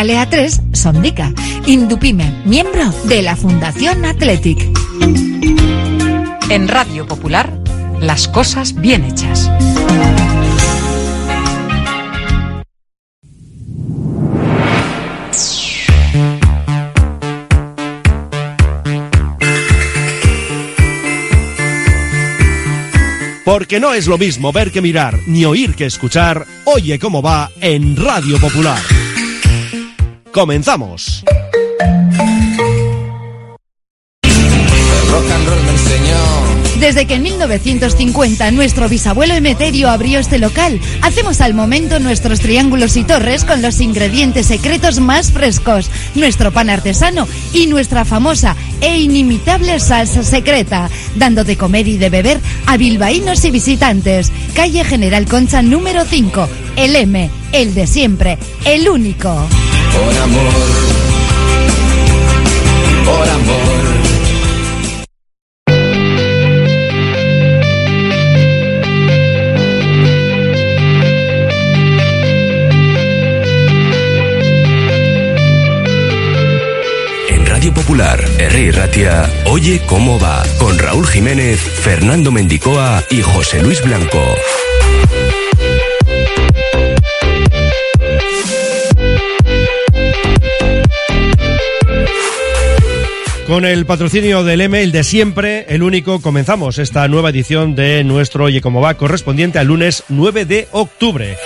Calea 3, Sondica. Indupime, miembro de la Fundación Athletic. En Radio Popular, las cosas bien hechas. Porque no es lo mismo ver que mirar, ni oír que escuchar. Oye cómo va en Radio Popular. Comenzamos. Desde que en 1950 nuestro bisabuelo Emeterio abrió este local, hacemos al momento nuestros triángulos y torres con los ingredientes secretos más frescos, nuestro pan artesano y nuestra famosa e inimitable salsa secreta, dando de comer y de beber a bilbaínos y visitantes. Calle General Concha número 5, el M, el de siempre, el único. Por amor, R. Ratia, Oye cómo va, con Raúl Jiménez, Fernando Mendicoa y José Luis Blanco. Con el patrocinio del M, el de siempre, el único, comenzamos esta nueva edición de nuestro Oye cómo va, correspondiente al lunes 9 de octubre.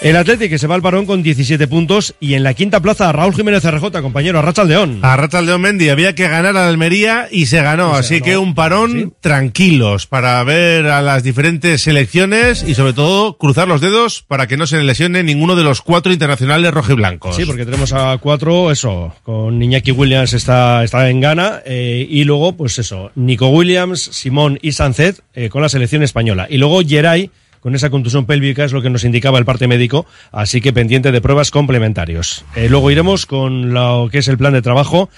El Atlético que se va al parón con 17 puntos y en la quinta plaza Raúl Jiménez RJ, compañero, a León. A León Mendy había que ganar a Almería y se ganó, así ganó. que un parón Sí. tranquilos para ver a las diferentes selecciones y sobre todo cruzar los dedos para que no se lesione ninguno de los cuatro internacionales rojiblancos. Sí, porque tenemos a cuatro, eso, con Iñaki Williams está, está en Ghana, eh, y luego, pues eso, Nico Williams, Simón y Sánchez eh, con la selección española. Y luego Geray con esa contusión pélvica es lo que nos indicaba el parte médico, así que pendiente de pruebas complementarios. Eh, luego iremos con lo que es el plan de trabajo.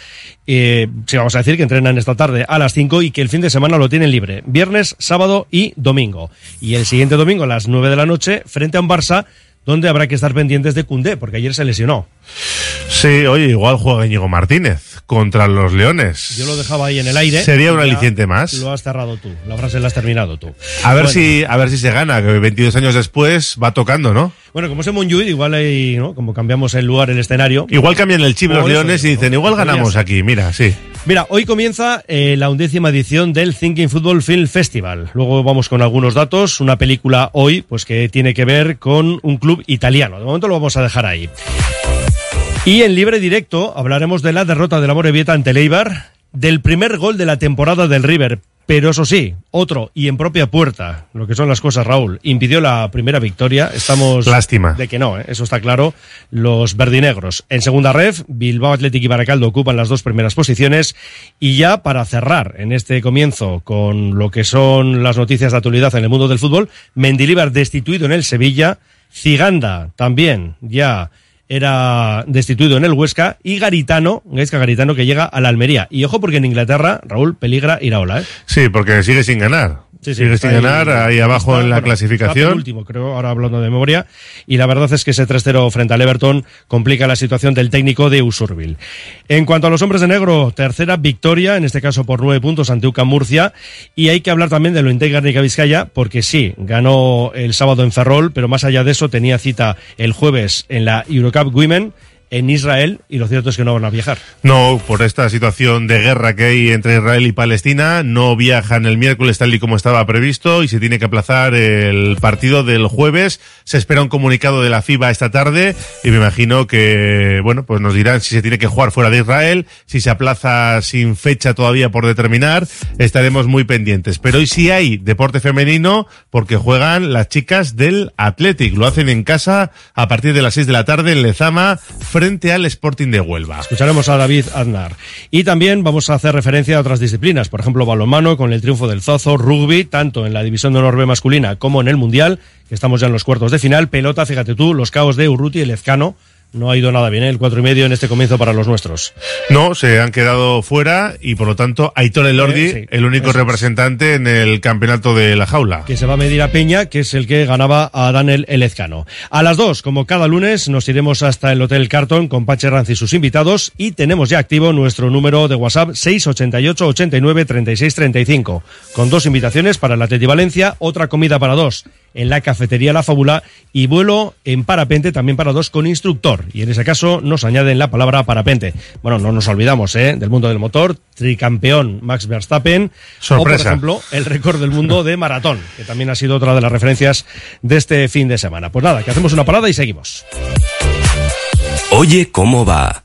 Eh, sí, vamos a decir que entrenan esta tarde a las 5 y que el fin de semana lo tienen libre, viernes, sábado y domingo. Y el siguiente domingo a las 9 de la noche, frente a un Barça, donde habrá que estar pendientes de Cundé, porque ayer se lesionó. Sí, oye, igual juega Íñigo Martínez contra los Leones. Yo lo dejaba ahí en el aire. Sería un aliciente más. Lo has cerrado tú. La frase la has terminado tú. A ver Bueno, si, a ver si se gana, que 22 años después va tocando, ¿no? Bueno, como es en Montjuic, igual hay, ¿no? Como cambiamos el lugar, el escenario. Igual cambian el chip los Leones y dicen, igual ganamos aquí, mira, sí. Mira, hoy comienza eh, la undécima edición del Thinking Football Film Festival. Luego vamos con algunos datos. Una película hoy, pues que tiene que ver con un club italiano. De momento lo vamos a dejar ahí. Y en libre directo hablaremos de la derrota del Amorebieta ante el Eibar, del primer gol de la temporada del River. Pero eso sí, otro y en propia puerta, lo que son las cosas, Raúl, impidió la primera victoria. Estamos. Lástima. De que no, ¿eh? eso está claro. Los verdinegros. En segunda ref, Bilbao Athletic y Baracaldo ocupan las dos primeras posiciones. Y ya para cerrar en este comienzo con lo que son las noticias de actualidad en el mundo del fútbol, Mendilibar destituido en el Sevilla, Ciganda también ya era destituido en el Huesca y Garitano, Gaisca Garitano que llega a la Almería. Y ojo porque en Inglaterra, Raúl, peligra Iraola, ¿eh? Sí, porque sigue sin ganar. Sí, sí, sigue sin ganar ahí abajo está, en la bueno, clasificación. último, creo, ahora hablando de memoria. Y la verdad es que ese 3-0 frente al Everton complica la situación del técnico de Usurbil. En cuanto a los hombres de negro, tercera victoria, en este caso por nueve puntos ante UCAM Murcia. Y hay que hablar también de lo Integra Nica Vizcaya, porque sí, ganó el sábado en Ferrol, pero más allá de eso tenía cita el jueves en la Eurocup Cup Women en Israel y lo cierto es que no van a viajar. No, por esta situación de guerra que hay entre Israel y Palestina, no viajan el miércoles tal y como estaba previsto y se tiene que aplazar el partido del jueves. Se espera un comunicado de la FIBA esta tarde y me imagino que, bueno, pues nos dirán si se tiene que jugar fuera de Israel, si se aplaza sin fecha todavía por determinar, estaremos muy pendientes. Pero hoy sí hay deporte femenino porque juegan las chicas del Athletic. Lo hacen en casa a partir de las 6 de la tarde en Lezama frente al Sporting de Huelva. Escucharemos a David Aznar. Y también vamos a hacer referencia a otras disciplinas, por ejemplo, balonmano con el triunfo del Zozo, rugby, tanto en la división de honor B masculina como en el Mundial, que estamos ya en los cuartos de final, pelota, fíjate tú, los caos de Urruti y Lezcano, no ha ido nada bien, ¿eh? el cuatro y medio en este comienzo para los nuestros. No, se han quedado fuera y por lo tanto Aitor Elordi, Eh, sí, el único representante en el campeonato de la jaula. que se va a medir a Peña, que es el que ganaba a Daniel Elezcano. A las dos, como cada lunes, nos iremos hasta el Hotel Carton con Pache Ranz y sus invitados y tenemos ya activo nuestro número de WhatsApp 688 89 36 35 con dos invitaciones para el Atleti Valencia, otra comida para dos en la cafetería La Fábula y vuelo en parapente también para dos con instructor. Y en ese caso nos añaden la palabra parapente. Bueno, no nos olvidamos ¿eh? del mundo del motor, tricampeón Max Verstappen. Sorpresa. O, por ejemplo, el récord del mundo de maratón, que también ha sido otra de las referencias de este fin de semana. Pues nada, que hacemos una parada y seguimos. Oye cómo va.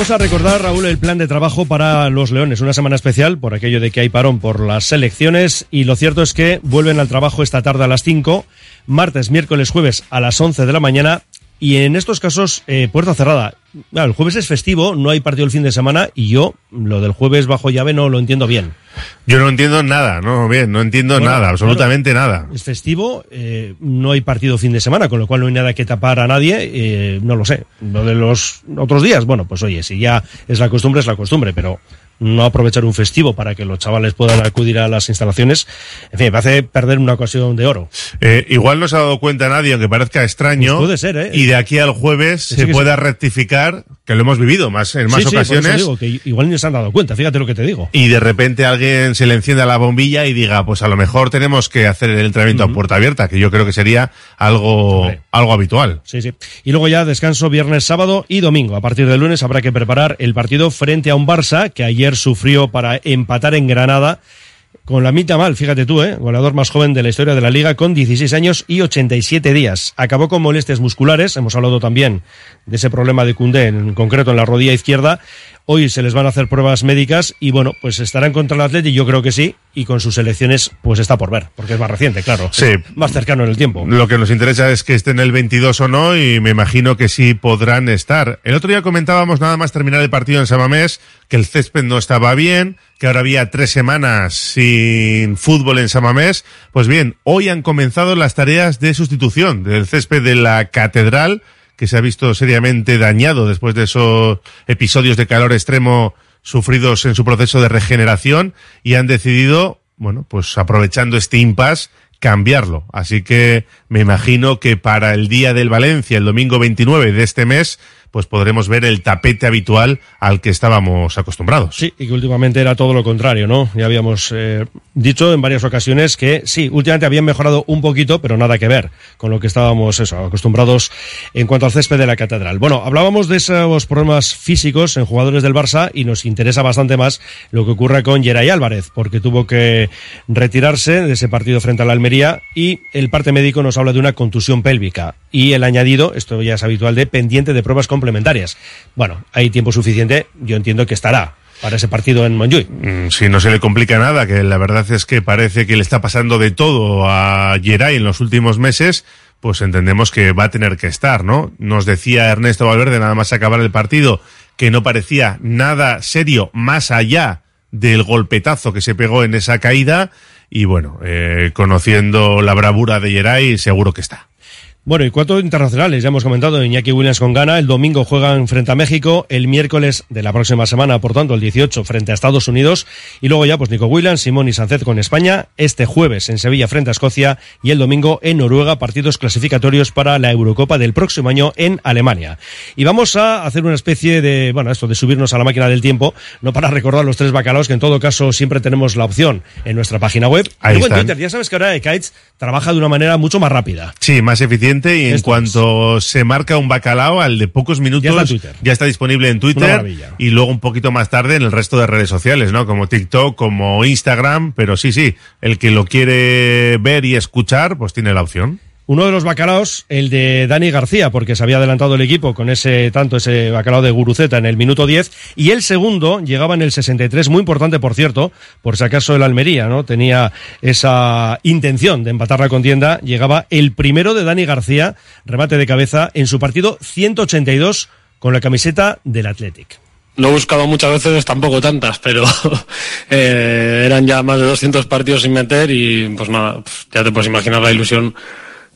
Vamos a recordar, Raúl, el plan de trabajo para los Leones. Una semana especial por aquello de que hay parón por las selecciones y lo cierto es que vuelven al trabajo esta tarde a las 5, martes, miércoles, jueves a las 11 de la mañana y en estos casos eh, puerta cerrada. Claro, el jueves es festivo, no hay partido el fin de semana y yo lo del jueves bajo llave no lo entiendo bien. Yo no entiendo nada, no, bien, no entiendo Bueno, nada, absolutamente nada. Es festivo, eh, no hay partido fin de semana, con lo cual no hay nada que tapar a nadie, eh, no lo sé. Lo de los otros días, bueno, pues oye, si ya es la costumbre, es la costumbre, pero no aprovechar un festivo para que los chavales puedan acudir a las instalaciones, en fin, me hace perder una ocasión de oro. Eh, igual no se ha dado cuenta nadie, aunque parezca extraño. Pues puede ser, ¿eh? Y de aquí al jueves Sí, se pueda rectificar, que lo hemos vivido más en más Sí, ocasiones. digo, que igual ni se han dado cuenta, fíjate lo que te digo. y de repente alguien se le encienda la bombilla y diga, pues a lo mejor tenemos que hacer el entrenamiento a puerta abierta, que yo creo que sería algo, Hombre. algo habitual. Sí, sí. Y luego ya descanso viernes, sábado y domingo. A partir del lunes habrá que preparar el partido frente a un Barça que ayer sufrió para empatar en Granada con la mitad mal, fíjate tú, ¿eh? goleador más joven de la historia de la liga con 16 años y 87 días. Acabó con molestias musculares, hemos hablado también de ese problema de Cundé, en concreto en la rodilla izquierda. Hoy se les van a hacer pruebas médicas y bueno, pues estarán contra el Atleti, yo creo que sí, y con sus elecciones pues está por ver, porque es más reciente, claro. Sí. Más cercano en el tiempo. Lo que nos interesa es que estén el 22 o no y me imagino que sí podrán estar. El otro día comentábamos nada más terminar el partido en Samamés que el césped no estaba bien, que ahora había tres semanas sin fútbol en Samamés. Pues bien, hoy han comenzado las tareas de sustitución del césped de la catedral que se ha visto seriamente dañado después de esos episodios de calor extremo sufridos en su proceso de regeneración y han decidido, bueno, pues aprovechando este impasse, cambiarlo. Así que me imagino que para el día del Valencia, el domingo 29 de este mes, pues podremos ver el tapete habitual al que estábamos acostumbrados. Sí, y que últimamente era todo lo contrario, ¿no? Ya habíamos eh, dicho en varias ocasiones que sí, últimamente habían mejorado un poquito, pero nada que ver con lo que estábamos acostumbrados en cuanto al césped de la catedral. Bueno, hablábamos de esos problemas físicos en jugadores del Barça y nos interesa bastante más lo que ocurre con Geray Álvarez, porque tuvo que retirarse de ese partido frente a la Almería y el parte médico nos habla de una contusión pélvica y el añadido, esto ya es habitual, de pendiente de pruebas complementarias. Bueno, hay tiempo suficiente, yo entiendo que estará. para ese partido en Montjuic. Mm, Si no se le complica nada, que la verdad es que parece que le está pasando de todo a Geray en los últimos meses, pues entendemos que va a tener que estar, ¿no? Nos decía Ernesto Valverde, nada más acabar el partido, que no parecía nada serio más allá del golpetazo que se pegó en esa caída. Y bueno, eh, conociendo la bravura de Geray, seguro que está. Bueno, y cuatro internacionales, ya hemos comentado, Iñaki Williams con Ghana, el domingo juegan frente a México, el miércoles de la próxima semana, por tanto, el 18 frente a Estados Unidos, y luego ya pues Nico Williams, Simón y Sánchez con España, este jueves en Sevilla frente a Escocia, y el domingo en Noruega, partidos clasificatorios para la Eurocopa del próximo año en Alemania. Y vamos a hacer una especie de, bueno, esto de subirnos a la máquina del tiempo, no para recordar los tres bacalaos, que en todo caso siempre tenemos la opción en nuestra página web. Ahí Luego en están. Twitter, ya sabes que ahora Kites trabaja de una manera mucho más rápida. Sí, más eficiente y en Esto cuanto se marca un bacalao, al de pocos minutos Ya está ya está disponible en Twitter y luego un poquito más tarde en el resto de redes sociales, ¿no? Como TikTok, como Instagram, pero sí, sí, el que lo quiere ver y escuchar, pues tiene la opción. Uno de los bacalaos, el de Dani García, porque se había adelantado el equipo con ese tanto ese bacalao de Guruceta en el minuto 10, y el segundo llegaba en el 63, muy importante por cierto, por si acaso el Almería, ¿no? Tenía esa intención de empatar la contienda, llegaba el primero de Dani García, remate de cabeza, en su partido 182 con la camiseta del Athletic. Lo he buscado muchas veces, tampoco tantas, pero eh, eran ya más de 200 partidos sin meter y pues nada, ya te puedes imaginar la ilusión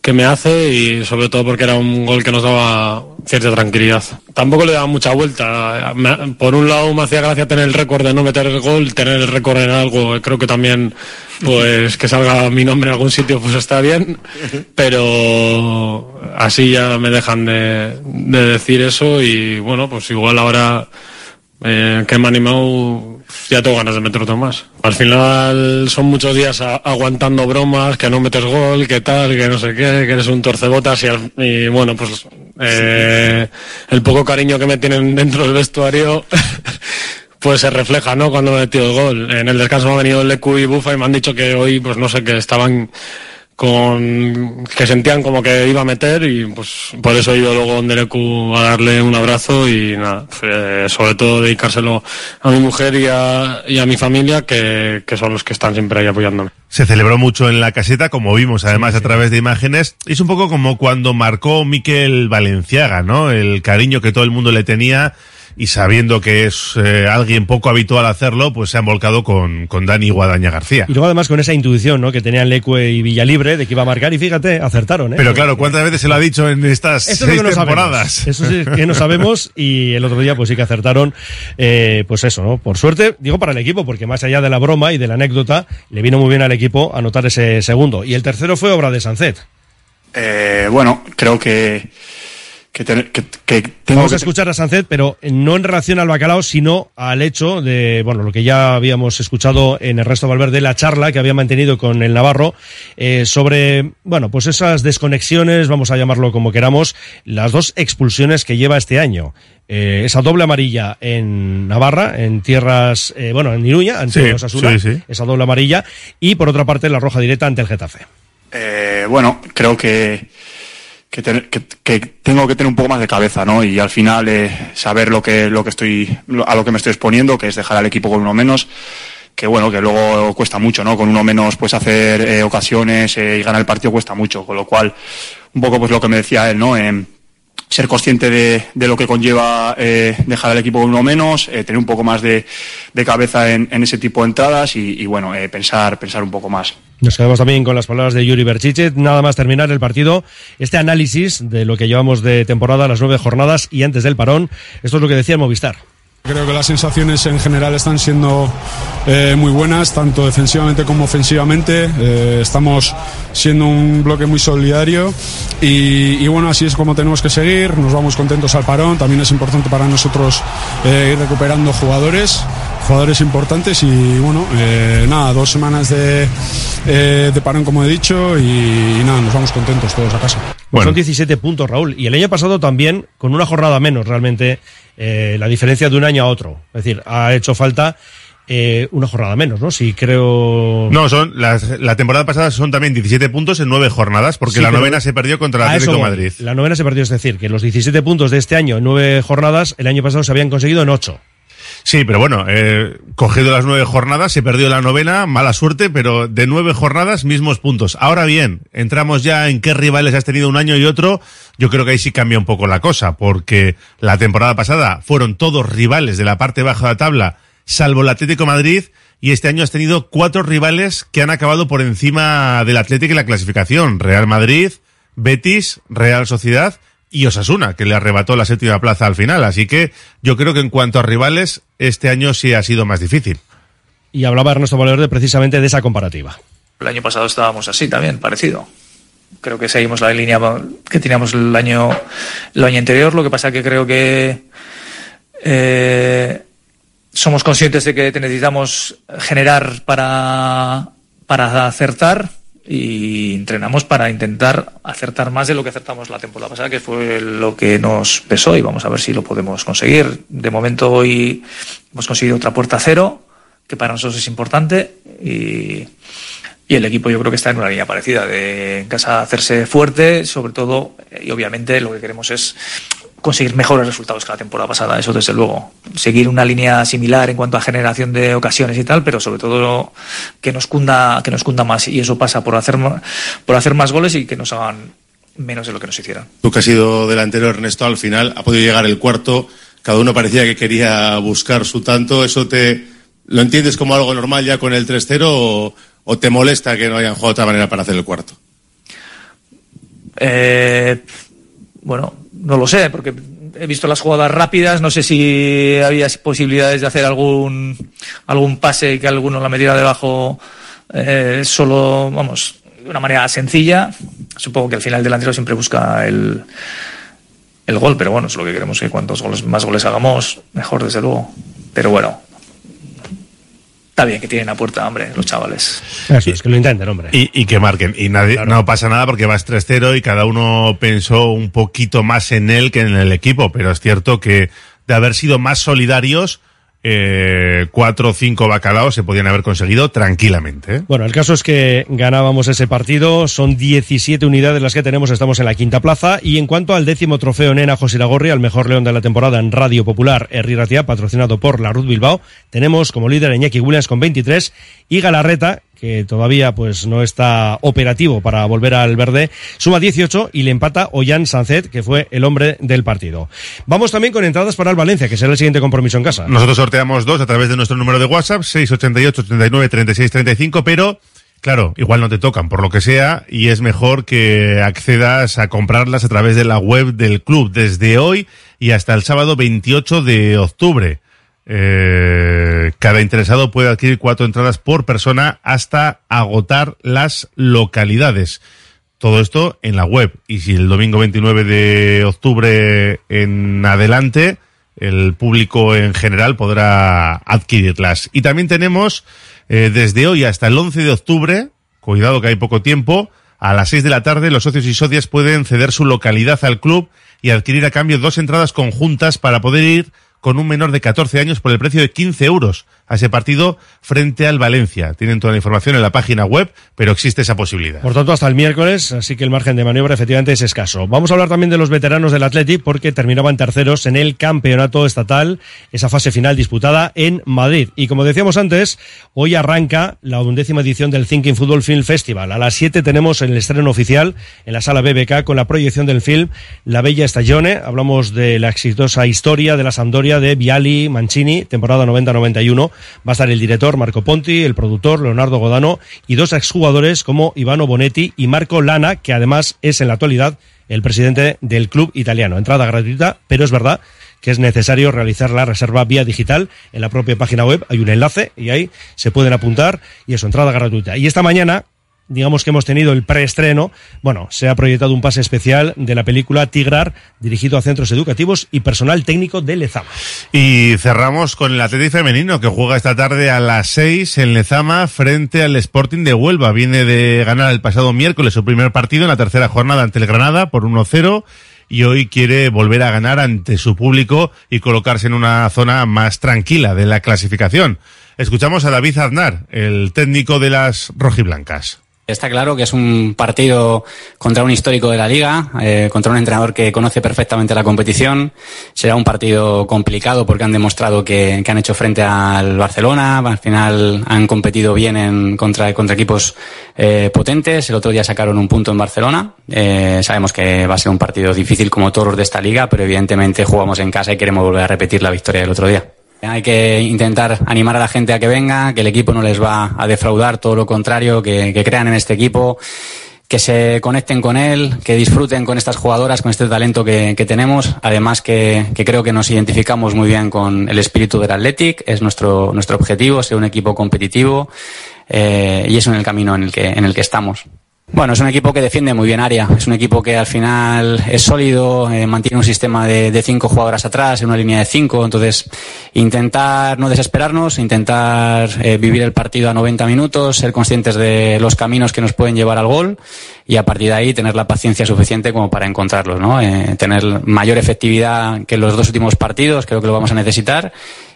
que me hace y sobre todo porque era un gol que nos daba cierta tranquilidad. Tampoco le daba mucha vuelta. Por un lado me hacía gracia tener el récord de no meter el gol, tener el récord en algo, creo que también pues que salga mi nombre en algún sitio pues está bien, pero así ya me dejan de, de decir eso y bueno, pues igual ahora eh, que me ha animado, ya tengo ganas de meter otro más. Al final son muchos días aguantando bromas, que no metes gol, que tal, que no sé qué, que eres un torcebotas y, al- y bueno, pues eh, el poco cariño que me tienen dentro del vestuario pues se refleja, ¿no? Cuando he metido el gol. En el descanso me ha venido Lecu y Bufa y me han dicho que hoy, pues no sé, que estaban con que sentían como que iba a meter y pues por eso he ido luego donde Lecu a darle un abrazo y nada, eh, sobre todo dedicárselo a mi mujer y a, y a mi familia que, que son los que están siempre ahí apoyándome. Se celebró mucho en la caseta, como vimos además a través de imágenes. Es un poco como cuando marcó Miquel Valenciaga, ¿no? El cariño que todo el mundo le tenía y sabiendo que es eh, alguien poco habitual hacerlo, pues se han volcado con, con Dani Guadaña García. Y luego además con esa intuición, ¿no? Que tenían Lecue y Villalibre de que iba a marcar y fíjate, acertaron, ¿eh? Pero claro, ¿cuántas veces se lo ha dicho en estas Eso seis que no temporadas? sabemos. Eso sí que no sabemos y el otro día pues sí que acertaron, eh, pues eso, ¿no? Por suerte, digo para el equipo, porque más allá de la broma y de la anécdota, le vino muy bien al equipo anotar ese segundo. Y el tercero fue obra de Sancet. Eh, bueno, creo que, que, ten- que- que tengo Vamos a escuchar a Sancet, pero no en relación al bacalao, sino al hecho de, bueno, lo que ya habíamos escuchado en el resto Valverde, la charla que había mantenido con el Navarro eh, sobre, bueno, pues esas desconexiones, vamos a llamarlo como queramos, las dos expulsiones que lleva este año. Eh, esa doble amarilla en Navarra, en tierras, eh, bueno, en Iruña, ante Sí, Osasuna, sí, sí. esa doble amarilla, y por otra parte la roja directa ante el Getafe. Eh, bueno, creo que, que, que- que tengo que tener un poco más de cabeza, ¿no? Y al final eh, saber lo que, lo que estoy, a lo que me estoy exponiendo, que es dejar al equipo con uno menos, que bueno, que luego cuesta mucho, ¿no? Con uno menos, pues hacer eh, ocasiones eh, y ganar el partido cuesta mucho, con lo cual, un poco pues lo que me decía él, ¿no? Em, ser consciente de, de lo que conlleva eh, dejar al equipo con uno menos, tener un poco más de, de cabeza en, en ese tipo de entradas y, y, bueno, pensar, pensar un poco más. Nos quedamos también con las palabras de Yuri Berchiche. Nada más terminar el partido, este análisis de lo que llevamos de temporada, las nueve jornadas y antes del parón. Esto es lo que decía Movistar. Creo que las sensaciones en general están siendo eh, muy buenas, tanto defensivamente como ofensivamente. Eh, estamos siendo un bloque muy solidario y, y bueno, así es como tenemos que seguir. Nos vamos contentos al parón. También es importante para nosotros eh, ir recuperando jugadores, jugadores importantes y bueno, eh, nada, dos semanas de, eh, de parón como he dicho y, y nada, nos vamos contentos todos a casa. Bueno. Son 17 puntos, Raúl. Y el año pasado también, con una jornada menos, realmente, eh, la diferencia de un año a otro. Es decir, ha hecho falta eh, una jornada menos, ¿no? Si creo... No, son las, la temporada pasada son también 17 puntos en nueve jornadas, porque Sí, la novena se perdió contra el eso Atlético. Madrid. La novena se perdió, es decir, que los 17 puntos de este año en nueve jornadas, el año pasado se habían conseguido en ocho. Sí, pero bueno, eh, cogido las nueve jornadas, se perdió la novena, mala suerte, pero de nueve jornadas, mismos puntos. Ahora bien, entramos ya en qué rivales has tenido un año y otro. Yo creo que ahí sí cambia un poco la cosa, porque la temporada pasada fueron todos rivales de la parte baja de la tabla, salvo el Atlético Madrid, y este año has tenido cuatro rivales que han acabado por encima del Atlético y la clasificación. Real Madrid, Betis, Real Sociedad y Osasuna, que le arrebató la séptima plaza al final. Así que yo creo que en cuanto a rivales, este año sí ha sido más difícil. Y hablaba Ernesto Valverde precisamente de esa comparativa. El año pasado estábamos así también, parecido. Creo que seguimos la línea que teníamos el año, el año anterior. Lo que pasa que creo que eh, somos conscientes de que necesitamos generar para, para acertar y entrenamos para intentar acertar más de lo que acertamos la temporada pasada, que fue lo que nos pesó y vamos a ver si lo podemos conseguir. De momento hoy hemos conseguido otra puerta cero, que para nosotros es importante y, y el equipo yo creo que está en una línea parecida, de en casa hacerse fuerte, sobre todo, y obviamente lo que queremos es conseguir mejores resultados que la temporada pasada, eso desde luego. Seguir una línea similar en cuanto a generación de ocasiones y tal, pero sobre todo que nos cunda, que nos cunda más. Y eso pasa por hacer, por hacer más goles y que nos hagan menos de lo que nos hicieran. Tú que has sido delantero, Ernesto, al final ha podido llegar el cuarto, cada uno parecía que quería buscar su tanto, ¿eso te lo entiendes como algo normal ya con el 3-0 o, o, te molesta que no hayan jugado de otra manera para hacer el cuarto? Eh, bueno, no lo sé, porque he visto las jugadas rápidas, no sé si había posibilidades de hacer algún, algún pase que alguno la metiera debajo eh, solo, vamos, de una manera sencilla. Supongo que al final el delantero siempre busca el, el gol, pero bueno, es lo que queremos, que cuantos goles, más goles hagamos, mejor desde luego. Pero bueno, está bien que tienen a puerta, hombre, los chavales. Eso, es que lo intenten, hombre. Y, y que marquen. Y nadie, claro. no pasa nada porque vas 3-0 y cada uno pensó un poquito más en él que en el equipo. Pero es cierto que de haber sido más solidarios, eh, cuatro o cinco bacalaos se podían haber conseguido tranquilamente. ¿eh? Bueno, el caso es que ganábamos ese partido, son 17 unidades las que tenemos, estamos en la quinta plaza. Y en cuanto al décimo trofeo Nena José Lagorri, al mejor león de la temporada en Radio Popular, Herri Ratia, patrocinado por la Ruth Bilbao, tenemos como líder a Iñaki Williams con 23 y Galarreta, que todavía pues no está operativo para volver al verde, suma 18 y le empata Ollán Sancet, que fue el hombre del partido. Vamos también con entradas para el Valencia, que será el siguiente compromiso en casa. Nosotros sorteamos dos a través de nuestro número de WhatsApp, 688 89 36 35, pero Claro, igual no te tocan por lo que sea y es mejor que accedas a comprarlas a través de la web del club desde hoy y hasta el sábado 28 de octubre. Eh, cada interesado puede adquirir cuatro entradas por persona hasta agotar las localidades. Todo esto en la web. Y si el domingo 29 de octubre en adelante, el público en general podrá adquirirlas. Y también tenemos eh, desde hoy hasta el 11 de octubre, cuidado que hay poco tiempo, a las 6 de la tarde los socios y socias pueden ceder su localidad al club y adquirir a cambio dos entradas conjuntas para poder ir con un menor de 14 años por el precio de 15 euros a ese partido frente al Valencia. Tienen toda la información en la página web, pero existe esa posibilidad. Por tanto, hasta el miércoles, así que el margen de maniobra efectivamente es escaso. Vamos a hablar también de los veteranos del Athletic porque terminaban terceros en el campeonato estatal, esa fase final disputada en Madrid. Y como decíamos antes, hoy arranca la undécima edición del Thinking Football Film Festival. A las 7 tenemos el estreno oficial en la sala BBK con la proyección del film La Bella Stagione. Hablamos de la exitosa historia de la Sampdoria de Viali Mancini, temporada 90-91 va a estar el director Marco Ponti, el productor Leonardo Godano y dos exjugadores como Ivano Bonetti y Marco Lana, que además es en la actualidad el presidente del club italiano. Entrada gratuita, pero es verdad que es necesario realizar la reserva vía digital en la propia página web. Hay un enlace y ahí se pueden apuntar y eso, entrada gratuita. Y esta mañana digamos que hemos tenido el preestreno, bueno, se ha proyectado un pase especial de la película Tigrar, dirigido a centros educativos y personal técnico de Lezama. Y cerramos con el Atlético femenino que juega esta tarde a las 6 en Lezama frente al Sporting de Huelva. Viene de ganar el pasado miércoles su primer partido en la tercera jornada ante el Granada por 1-0 y hoy quiere volver a ganar ante su público y colocarse en una zona más tranquila de la clasificación. Escuchamos a David Aznar, el técnico de las rojiblancas Está claro que es un partido contra un histórico de la liga, eh, contra un entrenador que conoce perfectamente la competición. Será un partido complicado porque han demostrado que, han hecho frente al Barcelona. Al final han competido bien en, contra, contra equipos eh, potentes. El otro día sacaron un punto en Barcelona. Eh, sabemos que va a ser un partido difícil como todos los de esta liga, pero evidentemente jugamos en casa y queremos volver a repetir la victoria del otro día. Hay que intentar animar a la gente a que venga, que el equipo no les va a defraudar, todo lo contrario, que, que crean en este equipo, que se conecten con él, que disfruten con estas jugadoras, con este talento que, que tenemos. Además que, que, creo que nos identificamos muy bien con el espíritu del Athletic, es nuestro, nuestro objetivo, ser un equipo competitivo eh, y es en el camino en el que, en el que estamos. Bueno, es un equipo que defiende muy bien área. Es un equipo que al final es sólido, eh, mantiene un sistema de, cinco jugadoras atrás, en una línea de cinco. Entonces, intentar no desesperarnos, intentar eh, vivir el partido a 90 minutos, ser conscientes de los caminos que nos pueden llevar al gol y a partir de ahí tener la paciencia suficiente como para encontrarlos, ¿no? Eh, tener mayor efectividad que en los dos últimos partidos, creo que lo vamos a necesitar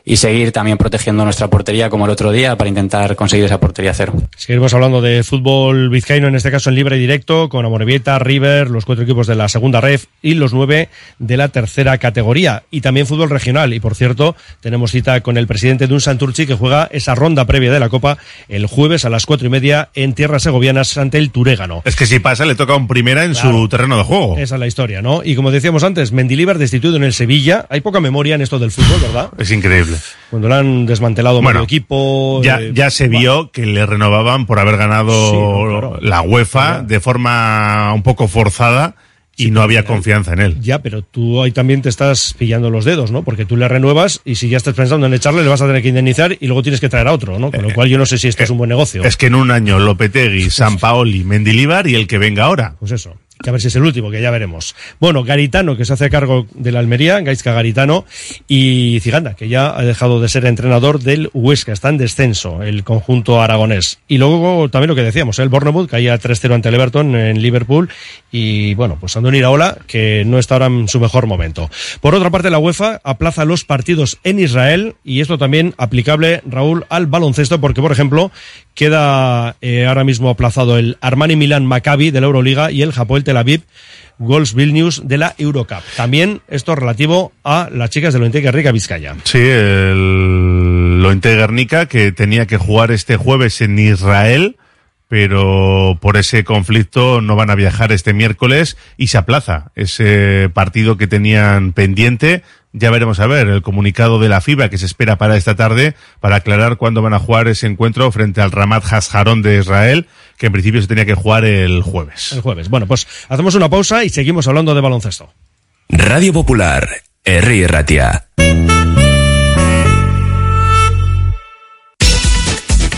y seguir también protegiendo nuestra portería como el otro día para intentar conseguir esa portería cero. Seguimos hablando de fútbol vizcaíno, en este caso en libre y directo, con Amorebieta, River, los cuatro equipos de la segunda ref y los nueve de la tercera categoría. Y también fútbol regional. Y por cierto, tenemos cita con el presidente de un Santurchi que juega esa ronda previa de la Copa el jueves a las cuatro y media en tierras segovianas ante el Turégano. Es que si pasa, le toca un primera en claro, su terreno de juego. Esa es la historia, ¿no? Y como decíamos antes, Mendilibar destituido en el Sevilla. Hay poca memoria en esto del fútbol, ¿verdad? Es increíble. Cuando lo han desmantelado bueno, medio equipo. Ya, eh, ya se vio que le renovaban por haber ganado sí, claro. la UEFA claro. de forma un poco forzada y sí, no había confianza en él. Ya, pero tú ahí también te estás pillando los dedos, ¿no? Porque tú le renuevas y si ya estás pensando en echarle, le vas a tener que indemnizar y luego tienes que traer a otro, ¿no? Con lo cual yo no sé si esto eh, es un buen negocio. Es que en un año Lopetegui, San Paoli, Mendilibar y el que venga ahora. Pues eso que a ver si es el último, que ya veremos. Bueno, Garitano, que se hace cargo de la Almería, Gaisca Garitano, y Ciganda, que ya ha dejado de ser entrenador del Huesca, está en descenso, el conjunto aragonés. Y luego también lo que decíamos, el Bournemouth caía 3-0 ante el Everton en Liverpool, y bueno, pues Andoni Iraola, que no está ahora en su mejor momento. Por otra parte, la UEFA aplaza los partidos en Israel, y esto también aplicable, Raúl, al baloncesto, porque por ejemplo, queda eh, ahora mismo aplazado el Armani Milan Maccabi de la Euroliga y el Japón Tel Aviv Gols Vilnius de la Eurocup. También esto relativo a las chicas del Ointe Guernica Vizcaya. Sí, el Ointe Guernica que tenía que jugar este jueves en Israel, pero por ese conflicto no van a viajar este miércoles y se aplaza ese partido que tenían pendiente. Ya veremos a ver el comunicado de la FIBA que se espera para esta tarde para aclarar cuándo van a jugar ese encuentro frente al Ramat Hasharon de Israel, que en principio se tenía que jugar el jueves. El jueves. Bueno, pues hacemos una pausa y seguimos hablando de baloncesto. Radio Popular, R. Ratia.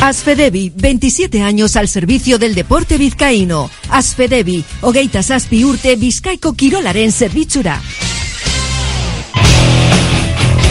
Asfedevi, 27 años al servicio del deporte vizcaíno. Asfedevi, Ogeitas Aspi Urte, Vizcaico Kirolaren Servichura.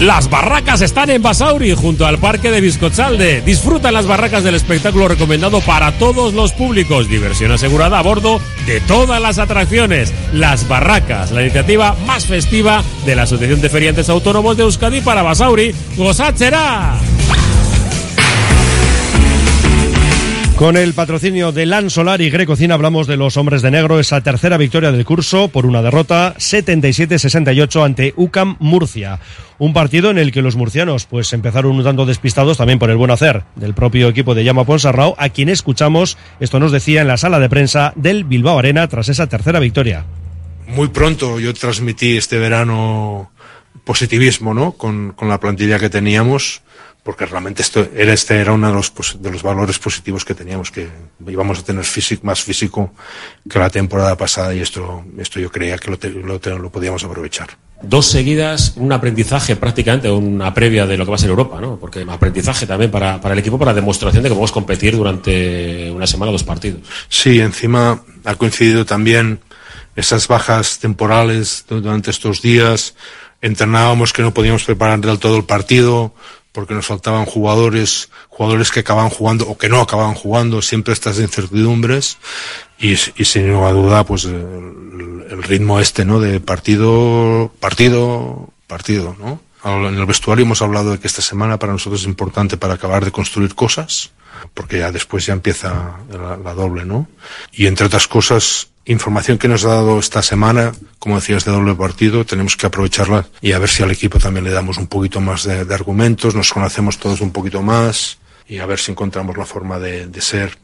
Las barracas están en Basauri, junto al parque de Biscochalde. Disfruta las barracas del espectáculo recomendado para todos los públicos. Diversión asegurada a bordo de todas las atracciones. Las barracas, la iniciativa más festiva de la Asociación de Feriantes Autónomos de Euskadi para Basauri. ¡Gozachera! Con el patrocinio de Lan Solar y Grecocina hablamos de los hombres de negro, esa tercera victoria del curso por una derrota 77-68 ante UCAM Murcia. Un partido en el que los murcianos pues empezaron un tanto despistados también por el buen hacer del propio equipo de Llama Ponsarrao, a quien escuchamos, esto nos decía en la sala de prensa del Bilbao Arena tras esa tercera victoria. Muy pronto yo transmití este verano positivismo, ¿no? Con, con la plantilla que teníamos porque realmente esto era este era uno de los, de los valores positivos que teníamos, que íbamos a tener físico, más físico que la temporada pasada y esto, esto yo creía que lo, lo, lo podíamos aprovechar. Dos seguidas, un aprendizaje prácticamente, una previa de lo que va a ser Europa, ¿no? Porque aprendizaje también para, para el equipo, para demostración de que podemos competir durante una semana o dos partidos. Sí, encima ha coincidido también esas bajas temporales durante estos días, entrenábamos que no podíamos preparar del todo el partido, porque nos faltaban jugadores, jugadores que acababan jugando o que no acababan jugando, siempre estas incertidumbres y, y sin duda pues el, el, ritmo este, ¿no? De partido, partido, partido, ¿no? En el vestuario hemos hablado de que esta semana para nosotros es importante para acabar de construir cosas, porque ya después ya empieza la, la doble, ¿no? Y entre otras cosas, información que nos ha dado esta semana, como decías, de doble partido, tenemos que aprovecharla y a ver si al equipo también le damos un poquito más de, argumentos, nos conocemos todos un poquito más y a ver si encontramos la forma de ser,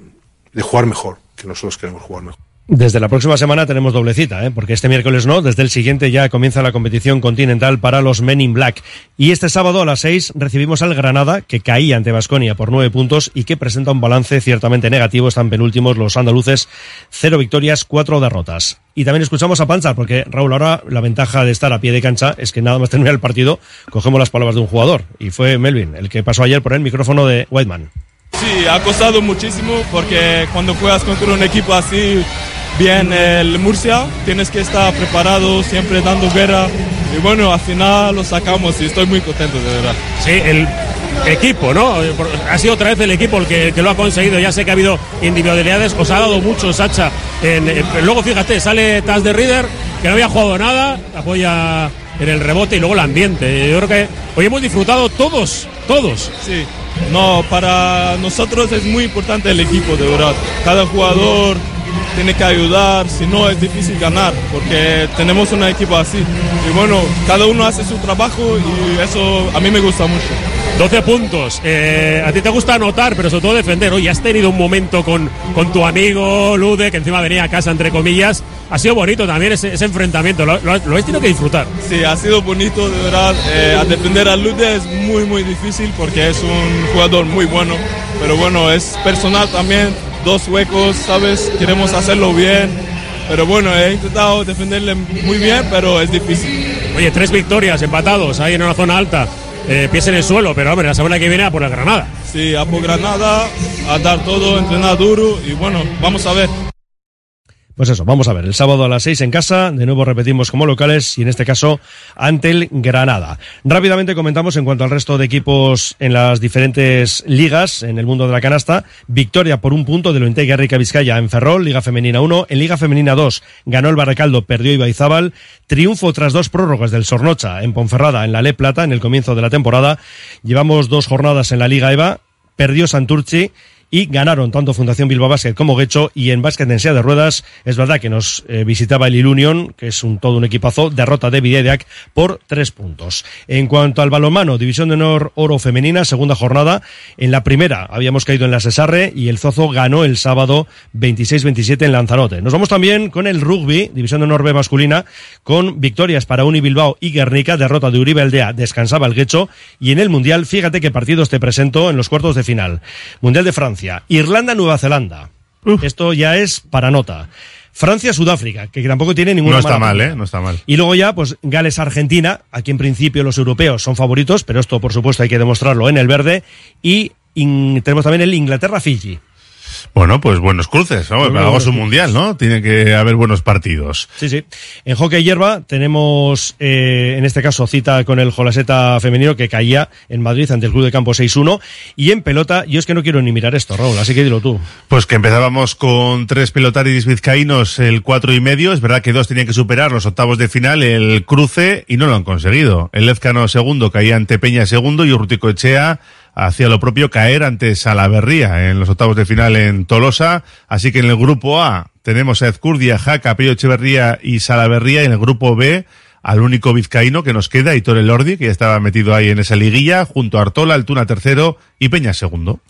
de jugar mejor, que nosotros queremos jugar mejor. Desde la próxima semana tenemos doble cita, ¿eh? porque este miércoles no, desde el siguiente ya comienza la competición continental para los Men in Black. Y este sábado a las seis recibimos al Granada, que caía ante Basconia por nueve puntos y que presenta un balance ciertamente negativo. Están penúltimos los andaluces, cero victorias, cuatro derrotas. Y también escuchamos a Panza, porque Raúl, ahora la ventaja de estar a pie de cancha es que nada más terminar el partido, cogemos las palabras de un jugador. Y fue Melvin, el que pasó ayer por el micrófono de Whiteman. Sí, ha costado muchísimo porque cuando juegas contra un equipo así, bien el Murcia, tienes que estar preparado, siempre dando guerra. Y bueno, al final lo sacamos y estoy muy contento, de verdad. Sí, el equipo, ¿no? Ha sido otra vez el equipo el que, que lo ha conseguido. Ya sé que ha habido individualidades, os ha dado mucho Sacha. En, en, luego, fíjate, sale Taz de Reader, que no había jugado nada, apoya en el rebote y luego el ambiente. Yo creo que hoy hemos disfrutado todos, todos. Sí, no, para nosotros es muy importante el equipo, de verdad. Cada jugador tiene que ayudar, si no es difícil ganar, porque tenemos un equipo así. Y bueno, cada uno hace su trabajo y eso a mí me gusta mucho. 12 puntos. Eh, a ti te gusta anotar, pero sobre todo defender. Hoy has tenido un momento con, con tu amigo Lude, que encima venía a casa, entre comillas. Ha sido bonito también ese, ese enfrentamiento. Lo, lo, lo habéis tenido que disfrutar. Sí, ha sido bonito, de verdad. Eh, a defender a Lude es muy, muy difícil porque es un jugador muy bueno. Pero bueno, es personal también. Dos huecos, ¿sabes? Queremos hacerlo bien. Pero bueno, he intentado defenderle muy bien, pero es difícil. Oye, tres victorias empatados ahí en una zona alta. Eh, pies en el suelo, pero hombre, la semana que viene a por la Granada. Sí, a por Granada, a dar todo, entrenar duro y bueno, vamos a ver. Pues eso, vamos a ver, el sábado a las seis en casa, de nuevo repetimos como locales y en este caso ante el Granada. Rápidamente comentamos en cuanto al resto de equipos en las diferentes ligas en el mundo de la canasta. Victoria por un punto de lo Rica Vizcaya en Ferrol, Liga Femenina 1. En Liga Femenina 2 ganó el Barracaldo, perdió Ibaizábal. Triunfo tras dos prórrogas del Sornocha en Ponferrada en la Le Plata en el comienzo de la temporada. Llevamos dos jornadas en la Liga EVA. Perdió Santurci y ganaron tanto Fundación Bilbao Basket como Guecho y en básquet en silla de ruedas es verdad que nos eh, visitaba el Ilunion, que es un todo un equipazo, derrota de Vidediac por tres puntos. En cuanto al balonmano, División de Honor Oro Femenina, segunda jornada, en la primera habíamos caído en la Cesarre y el Zozo ganó el sábado 26-27 en Lanzarote. Nos vamos también con el rugby, División de Honor B masculina, con victorias para Uni Bilbao y Guernica, derrota de Uribe Aldea, descansaba el Guecho y en el Mundial, fíjate qué partidos te presento en los cuartos de final. Mundial de Francia, Irlanda, Nueva Zelanda. Uf. Esto ya es para nota. Francia, Sudáfrica, que tampoco tiene ninguna No está mal, ¿eh? No está mal. Y luego ya, pues Gales, Argentina. Aquí en principio los europeos son favoritos, pero esto por supuesto hay que demostrarlo en el verde. Y tenemos también el Inglaterra, Fiji. Bueno, pues buenos cruces, ¿no? Bueno, un mundial, ¿no? Tiene que haber buenos partidos. Sí, sí. En hockey hierba tenemos, eh, en este caso, cita con el Jolaseta femenino que caía en Madrid ante el Club de Campo 6-1. Y en pelota, yo es que no quiero ni mirar esto, Raúl, así que dilo tú. Pues que empezábamos con tres pelotaris vizcaínos el cuatro y medio. Es verdad que dos tenían que superar los octavos de final, el cruce, y no lo han conseguido. El Lezcano segundo caía ante Peña segundo y Urrutico Echea hacía lo propio caer ante Salaverría en los octavos de final en Tolosa. Así que en el grupo A tenemos a Ezcurdia, Jaca, Pello Echeverría y Salaverría. Y en el grupo B al único vizcaíno que nos queda, Hitor Elordi, que ya estaba metido ahí en esa liguilla, junto a Artola, Altuna tercero y Peña segundo.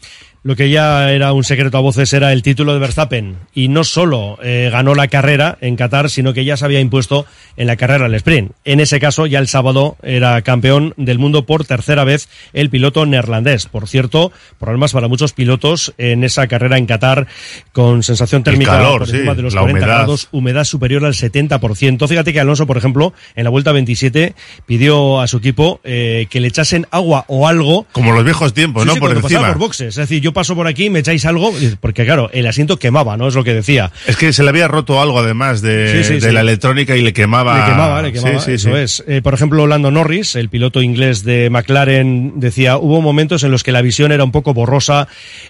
Lo que ya era un secreto a voces era el título de Verstappen. Y no solo eh, ganó la carrera en Qatar, sino que ya se había impuesto en la carrera al sprint. En ese caso, ya el sábado era campeón del mundo por tercera vez el piloto neerlandés. Por cierto, problemas para muchos pilotos en esa carrera en Qatar con sensación térmica calor, por encima sí, de los la 40 humedad. grados, humedad superior al 70%. Fíjate que Alonso, por ejemplo, en la vuelta 27 pidió a su equipo eh, que le echasen agua o algo Como los viejos tiempos, Sí, ¿no? sí, por encima. boxes. Es decir, yo paso por aquí, me echáis algo, porque claro, el asiento quemaba, ¿no? Es lo que decía. Es que se le había roto algo además de, Sí, sí, de sí. la electrónica y le quemaba. Le quemaba, le quemaba, eso es. Eh, por ejemplo, Lando Norris, el piloto inglés de McLaren, decía, hubo momentos en los que la visión era un poco borrosa,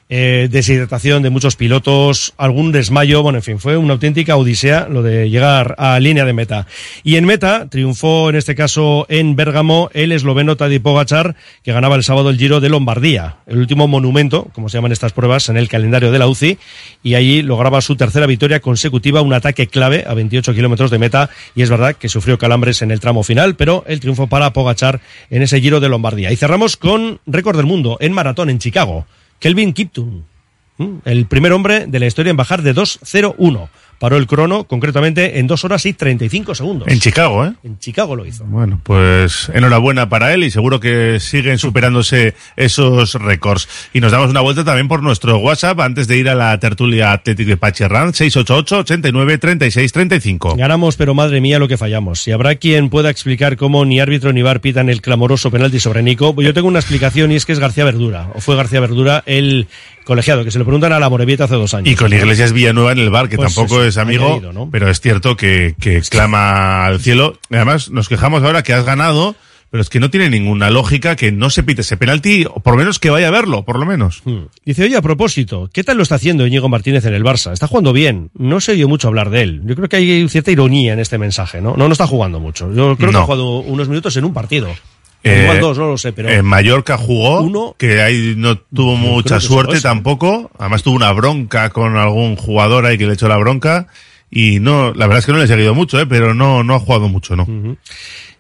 eh, deshidratación de muchos pilotos, algún desmayo, bueno, en fin, fue una auténtica odisea lo de llegar a línea de meta. Y en meta triunfó, en este caso, en Bérgamo, el esloveno Tadej Pogacar, que ganaba el sábado el Giro de Lombardía, el último monumento, como se llaman estas pruebas, en el calendario de la UCI, y allí lograba su tercera victoria consecutiva, un ataque clave a 28 kilómetros de meta, y es verdad que sufrió calambres en el tramo final, pero el triunfo para Pogachar en ese Giro de Lombardía. Y cerramos con récord del mundo en maratón en Chicago, Kelvin Kiptum, el primer hombre de la historia en bajar de 2.01. Paró el crono, concretamente, en 2 horas y 35 segundos. En Chicago, ¿eh? En Chicago lo hizo. Bueno, pues enhorabuena para él y seguro que siguen superándose esos récords. Y nos damos una vuelta también por nuestro WhatsApp antes de ir a la tertulia Atlético de Pacherran, 688 89 36 35. Ganamos, pero madre mía lo que fallamos. Si habrá quien pueda explicar cómo ni árbitro ni bar pitan el clamoroso penalti sobre Nico, pues yo tengo una explicación y es que es García Verdura, o fue García Verdura el colegiado, que se lo preguntan a la Morevieta hace dos años. Y con Iglesias Villanueva en el bar, que Pues tampoco eso, es amigo, ¿no? pero es cierto que, que clama al cielo. Además, nos quejamos ahora que has ganado, pero es que no tiene ninguna lógica que no se pite ese penalti, o por lo menos que vaya a verlo, por lo menos. Hmm. Dice, oye, a propósito, ¿qué tal lo está haciendo Íñigo Martínez en el Barça? Está jugando bien. No se oye mucho hablar de él. Yo creo que hay cierta ironía en este mensaje, ¿no? No, no está jugando mucho. Yo creo que ha jugado unos minutos en un partido. Eh, Igual dos, no lo sé, pero... En Mallorca jugó, Uno- que ahí no tuvo mucha suerte tampoco. Además tuvo una bronca con algún jugador ahí que le echó la bronca. Y no, la verdad es que no le he seguido mucho, ¿eh? pero no, no ha jugado mucho, ¿no?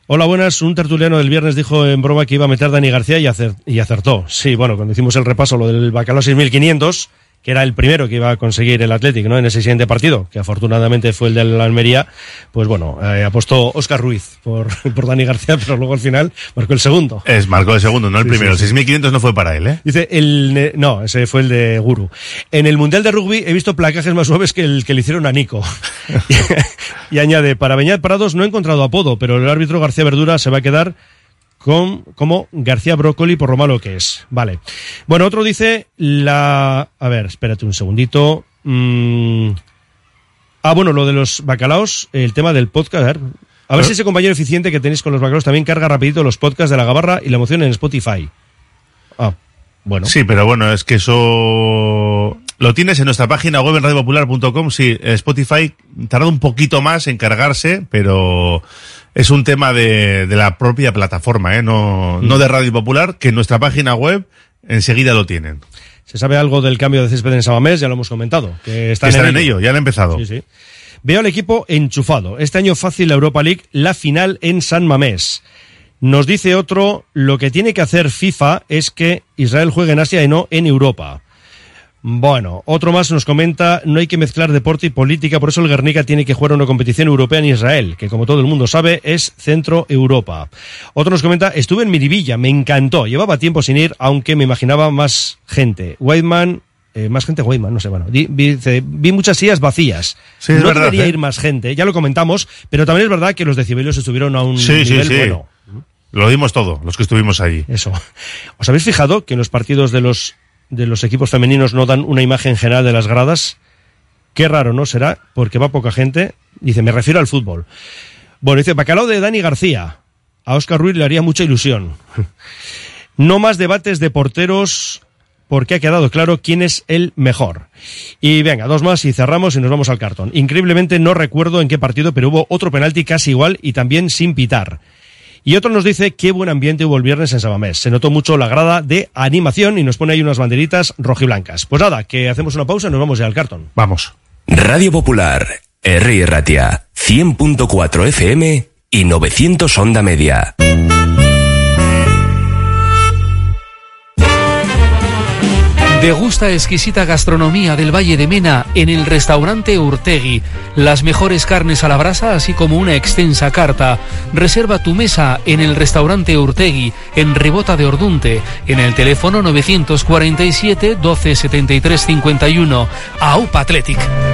Hola, buenas. Un tertuliano del viernes dijo en broma que iba a meter Dani García y acertó. Sí, bueno, cuando hicimos el repaso, lo del Bacalao 6500, que era el primero que iba a conseguir el Athletic, ¿no? En ese siguiente partido, que afortunadamente fue el de la Almería, pues bueno, eh, apostó Oscar Ruiz por, por Dani García, pero luego al final marcó el segundo. Es marcó el segundo, no el Sí, primero. sí, sí. El 6500 no fue para él, ¿eh? Dice, el, no, ese fue el de Guru. En el Mundial de Rugby he visto placajes más suaves que el que le hicieron a Nico. y añade, para Beñat Prados no he encontrado apodo, pero el árbitro García Verdura se va a quedar con, como García Brócoli por lo malo que es. Vale. Bueno, otro dice la... A ver, espérate un segundito. Mm. Ah, bueno, lo de los bacalaos, el tema del podcast. A ver, a ver si ese compañero eficiente que tenéis con los bacalaos también carga rapidito los podcasts de la gabarra y la emoción en Spotify. Ah, bueno. Sí, pero bueno, es que eso lo tienes en nuestra página web en radiopopular.com. Sí, Spotify tarda un poquito más en cargarse, pero es un tema de, de la propia plataforma, ¿eh? no, no de Radio Popular, que en nuestra página web enseguida lo tienen. Se sabe algo del cambio de césped en Sabamés, ya lo hemos comentado. Que están, Están en ello, ya han empezado. Sí, sí. Veo al equipo enchufado. Este año fácil la Europa League, la final en San Mamés. Nos dice otro, lo que tiene que hacer FIFA es que Israel juegue en Asia y no en Europa. Bueno, otro más nos comenta, no hay que mezclar deporte y política, por eso el Guernica tiene que jugar una competición europea en Israel, que como todo el mundo sabe es Centro Europa. Otro nos comenta, estuve en Miribilla, me encantó, llevaba tiempo sin ir, aunque me imaginaba más gente. Whiteman, eh, más gente Whiteman, no sé, bueno, di- vi, muchas sillas vacías. Sí, no verdad, debería ¿eh? ir más gente, ya lo comentamos, pero también es verdad que los decibelios estuvieron a un Sí, sí, nivel sí. bueno. Lo dimos todo, los que estuvimos allí. Eso. ¿Os habéis fijado que en los partidos de los, de los equipos femeninos no dan una imagen general de las gradas? Qué raro, ¿no? Será porque va poca gente. Dice, me refiero al fútbol. Bueno, dice, bacalao de Dani García. A Oscar Ruiz le haría mucha ilusión. No más debates de porteros porque ha quedado claro quién es el mejor. Y venga, dos más y cerramos y nos vamos al cartón. Increíblemente no recuerdo en qué partido, pero hubo otro penalti casi igual y también sin pitar. Y otro nos dice qué buen ambiente hubo el viernes en Sabamés. Se notó mucho la grada de animación y nos pone ahí unas banderitas rojiblancas. Pues nada, que hacemos una pausa y nos vamos ya al cartón. Vamos. Radio Popular, R. Ratia, 100.4 FM y 900 Onda Media. Degusta exquisita gastronomía del Valle de Mena en el restaurante Urtegui. Las mejores carnes a la brasa, así como una extensa carta. Reserva tu mesa en el restaurante Urtegui, en Rebota de Ordunte, en el teléfono 947 12 73 51. AUPA Athletic.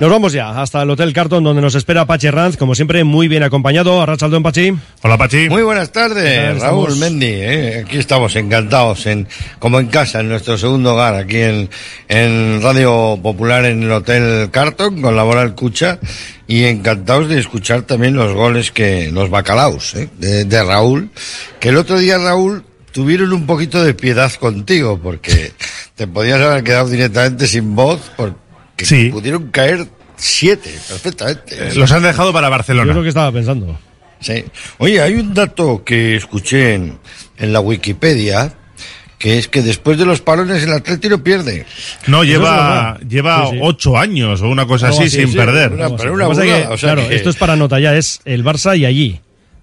Nos vamos ya hasta el Hotel Carton donde nos espera Pachi Ranz, como siempre muy bien acompañado. Arrachaldeón Pachi. Hola Pachi. Muy buenas tardes, Raúl? Mendy. eh. Aquí estamos encantados, en, como en casa, en nuestro segundo hogar, aquí en, en Radio Popular en el Hotel Carton, con Laboral Cucha, y encantados de escuchar también los goles que, los bacalaos, eh, de, de Raúl, que el otro día, Raúl, tuvieron un poquito de piedad contigo, porque te podías haber quedado directamente sin voz, porque pudieron caer siete, perfectamente. Los han dejado para Barcelona. Yo lo que estaba pensando. Sí. Oye, hay un dato que escuché en, en la Wikipedia, que es que después de los palones el Atlético no pierde. No, lleva, es lleva Sí, sí. ocho años o una cosa así, sin sí, perder. una- pero una Lo que pasa burrada, que, o sea claro, que- esto es para nota ya, es el Barça y allí.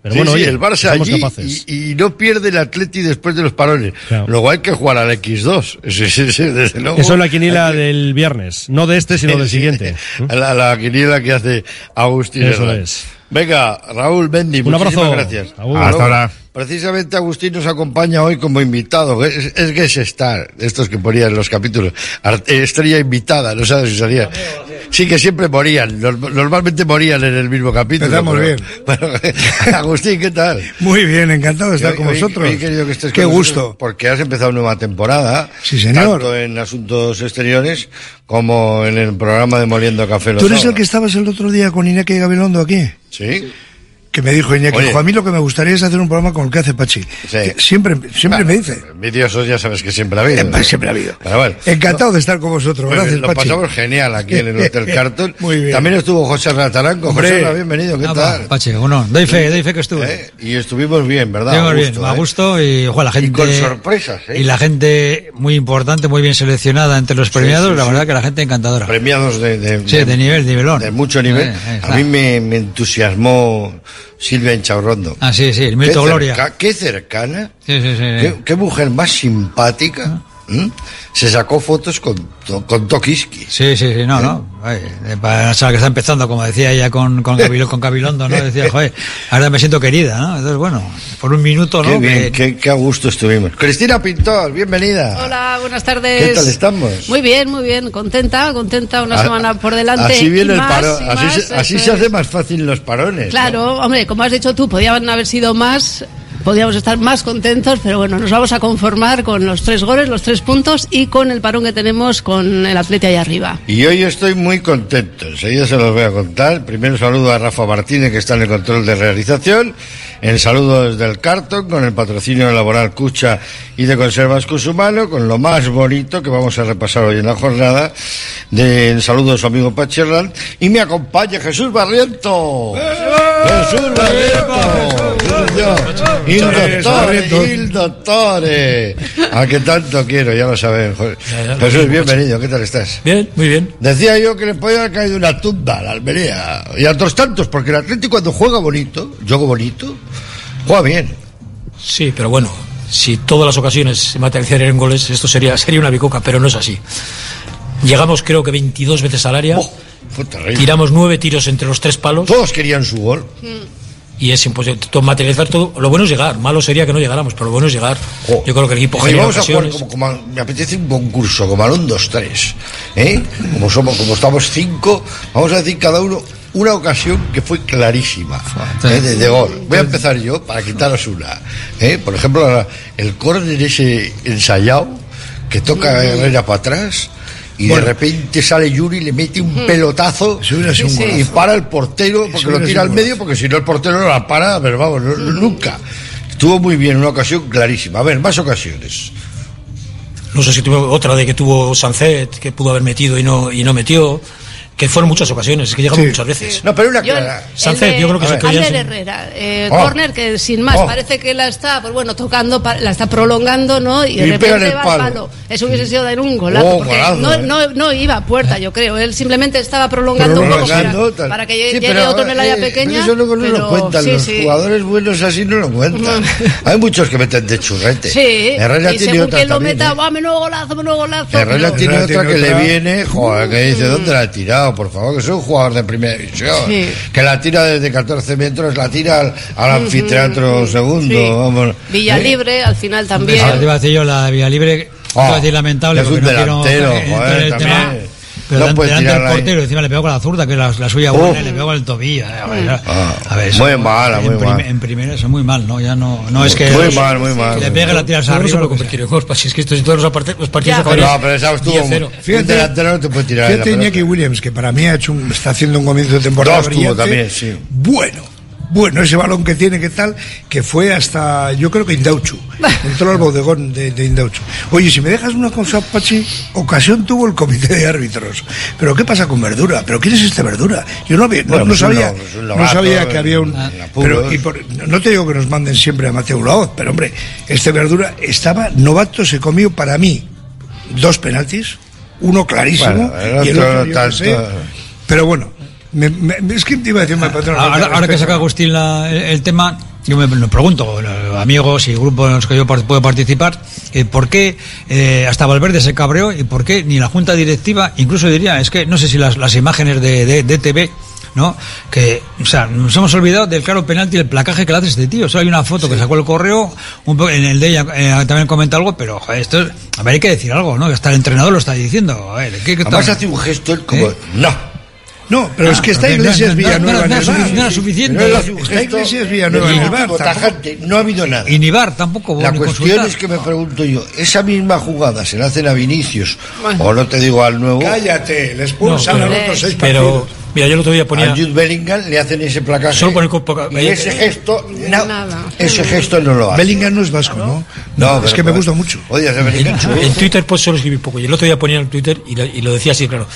Pero Sí, bueno, sí, oye, el Barça somos allí capaces. y, y no pierde el Atleti después de los palones. Luego hay que jugar al X2. Sí, sí, sí, desde luego. Eso es la quiniela del viernes, no de este, sino del Sí, siguiente. La, la quiniela que hace Agustín Eso Herrera. es. Venga, Raúl Bendy, Un muchísimas abrazo. gracias. Agur. Hasta ahora. Precisamente Agustín nos acompaña hoy como invitado. Es, es Guest Star, estos que ponían en los capítulos. Ar- eh, Estrella invitada, no sabes si salía. Sí, que siempre morían. Norm- Normalmente morían en el mismo capítulo. Pero- bien. Bueno, Agustín, ¿qué tal? Muy bien, encantado de estar Hoy- con hoy- vosotros. hoy he querido que estés Qué con nosotros gusto. Porque has empezado nueva temporada. Sí, señor. Tanto en asuntos exteriores como en el programa de Moliendo Café los ¿Tú eres el que estabas el otro día con Iñaki Gabilondo aquí? Sí. Que me dijo Iñaki, Oye. "Jo, a mí lo que me gustaría es hacer un programa con el que hace Pachi. Que Siempre, siempre me dice. Envidiosos ya sabes que siempre ha habido. Siempre ha habido. Pero bueno. Encantado de estar con vosotros. Muy Gracias, bien, lo Pachi. pasamos genial aquí en el Hotel Carton. Muy bien. También estuvo José Rataranco. Hombre. José, Ra, bienvenido, ¿qué Ah, tal? Pache, bueno, doy fe, doy fe que estuve. ¿Eh? Y estuvimos bien, ¿verdad? Estuvimos A bien, gusto, a ¿eh? gusto y, ojo, la gente. Y con sorpresas, ¿eh? Y la gente muy importante, muy bien seleccionada entre los premiados, sí, la sí. verdad que la gente encantadora. Premiados de, de, Sí, de nivel, nivelón. de mucho nivel. A mí me, me entusiasmó Silvia Enchaurrondo. Ah, sí, sí, el mito Gloria. cerca- qué cercana. Sí, sí, sí. Qué, qué mujer más simpática. ¿M? se sacó fotos con, to- con Tokiski. Sí, sí, sí, no, no. Ay, eh, Para la que está empezando, como decía ella con, con, Gabilondo, con Gabilondo, ¿no? Decía, joder, ahora me siento querida, ¿no? Entonces, bueno, por un minuto, ¿no? Qué bien, Que- qué, qué a gusto estuvimos. Cristina Pintor, bienvenida. Hola, buenas tardes. ¿Qué tal estamos? Muy bien, muy bien, contenta, contenta, una A- semana por delante. Así viene y el más, parón, y así, más, se, así hace más fácil los parones. Claro, hombre, como has dicho tú, podían haber sido más, podíamos estar más contentos, pero bueno, nos vamos a conformar con los tres goles, los tres puntos y con el parón que tenemos con el Atleti ahí arriba. Y hoy estoy muy contento, enseguida se los voy a contar. Primero saludo a Rafa Martínez, que está en el control de realización. El saludo desde el Carton, con el patrocinio laboral Cucha y de Conservas Cusumano, con lo más bonito que vamos a repasar hoy en la jornada. De el saludo de su amigo Pacherland. Y me acompaña Jesús Barriento. Jesús señor. Il dottore, il dottore. A que tanto quiero, ya lo saben. Jesús, bienvenido, ¿qué tal estás? Bien, muy bien. Decía yo que le podía haber caído una tumba a la Almería y a otros tantos, porque el Atlético cuando juega bonito, juega bonito, juega bien. Sí, pero bueno, si todas las ocasiones se materializaran en goles, esto sería, sería una bicoca, pero no es así. Llegamos creo que 22 veces al área, Fue terrible. tiramos nueve tiros entre los tres palos. Todos querían su gol. Y es imposible to- materializar todo. Lo bueno es llegar, malo sería que no llegáramos, pero lo bueno es llegar. Yo creo que el equipo Oye, genera vamos a jugar como, como- me apetece un concurso, como al 1, 2, 3. ¿eh? Como somos, como estamos cinco, vamos a decir cada uno una ocasión que fue clarísima ¿eh? de, de gol. Voy a empezar yo para quitaros una. ¿eh? Por ejemplo, el córner ese ensayado que toca Herrera para atrás. Y Bueno. de repente sale Yuri y le mete un pelotazo y para el portero porque lo tira al medio porque si no el portero no la para, pero vamos, no- nunca. Estuvo muy bien, una ocasión clarísima. A ver, más ocasiones. No sé si tuvo otra de que tuvo Sancet, que pudo haber metido y no, y no metió. Que fueron muchas ocasiones, es que llegamos muchas veces. No, pero una Yo- de yo creo que se. Herrera, eh, Oh. córner que sin más Oh. parece que la está, pues bueno, tocando, la está prolongando, ¿no? Y de Y repente el va palo. al palo. Eso hubiese sido dar un golazo, Oh, porque golazo, no, eh. no, no iba a puerta, yo creo. Él simplemente estaba prolongando, un poco para, que Sí, llegue pero, otro en el área eh, pequeña. pero Eso luego no pero lo cuentan, sí, los sí. jugadores buenos así no lo cuentan. Hay muchos que meten de churrete. Sí, Herrera y tiene según otra quien lo meta, ¿eh? ¡guau, menudo golazo, menudo golazo! Herrera tiene otra que le viene, joder, que dice, ¿dónde la ha tirado? Por favor, que soy un jugador de primera división. Sí. Que la tira desde 14 metros, la tira al, al anfiteatro segundo. Sí. Vamos. Villa ¿Eh? Libre, al final también. Ahora te iba a decir yo la vía libre, Oh, iba a decir lamentable es un no quiero delantero, en joder, el también. tema. Pero No delante, delante del ahí. portero, encima le pegó con la zurda, que es la, la suya Oh. buena, y le pegó con el tobillo. eh, a ver, Ah, a ver, eso- muy mala, muy en prim- mal. En primera, eso muy mal, ¿no? Ya no, no es que. Muy mal, muy mal. le pegue la tiras Pero no arriba. se puede lo convertir en gol, si es que esto es todos los partidos, los partidos Ya, acabarían No, pero esa estuvo 10-0. muy- Fíjate- delantero no te puede tirar Fíjate. Iñaki Williams, que para mí ha hecho un- está haciendo un comienzo de temporada Dos tuvo brillante. también, sí. Bueno, bueno, ese balón que tiene, que tal, que fue hasta, yo creo que Indauchu. Entró al bodegón de, de Indauchu. Oye, si me dejas una cosa, Pachi, ocasión tuvo el comité de árbitros. Pero ¿qué pasa con Verdura? ¿Pero quién es este Verdura? Yo no, había- no- Bueno, no pues sabía, un no sabía que había un... Pero, y por- no te digo que nos manden siempre a Mateo Laoz, pero hombre, este Verdura estaba novato, se comió para mí dos penaltis, uno clarísimo Bueno, el y el otro yo tanto- qué sé. Pero bueno, me- me- es que te iba a decir, me una Ahora, ahora que saca Agustín la- el, el tema, yo me lo pregunto, amigos y grupos en los que yo par- puedo participar, eh, ¿por qué eh, hasta Valverde se cabreó y por qué ni la junta directiva, incluso diría, es que no sé si las, las imágenes de, de, de TV, ¿no? Que, o sea, nos hemos olvidado del claro penalti y el placaje que le hace este tío. Solo hay una foto que sacó el correo, un po- en el de ella eh, también comenta algo, pero joder, esto es, a ver, hay que decir algo, ¿no? Que hasta el entrenador lo está diciendo. A ver, ¿qué, qué Además tal? hace un gesto como, ¿Eh? no. No, pero Ah, es que está pero Iglesias no- no- Villanueva no- no en el es bar. sufici- no era suficiente. Pero Está gesto Iglesias Villanueva en el bar. tajante, no ha habido nada. Y ni VAR tampoco. La cuestión consultar. es que me pregunto yo, esa misma jugada se la hacen a Vinicius, o no te digo al nuevo, Cállate, le expulsan No, a los pero- otros seis Pero, partidos. mira, yo el otro día ponía. a Jude Bellingham le hacen ese placaje. Solo con el copo- y ese gesto, no, Nada. ese gesto no lo hace. Bellingham no es vasco, ¿no? No, es pero- que me gusta mucho. Oye, ese Bellingham. En Twitter pues solo escribí poco. Y el otro día ponía en Twitter y lo decía así, claro.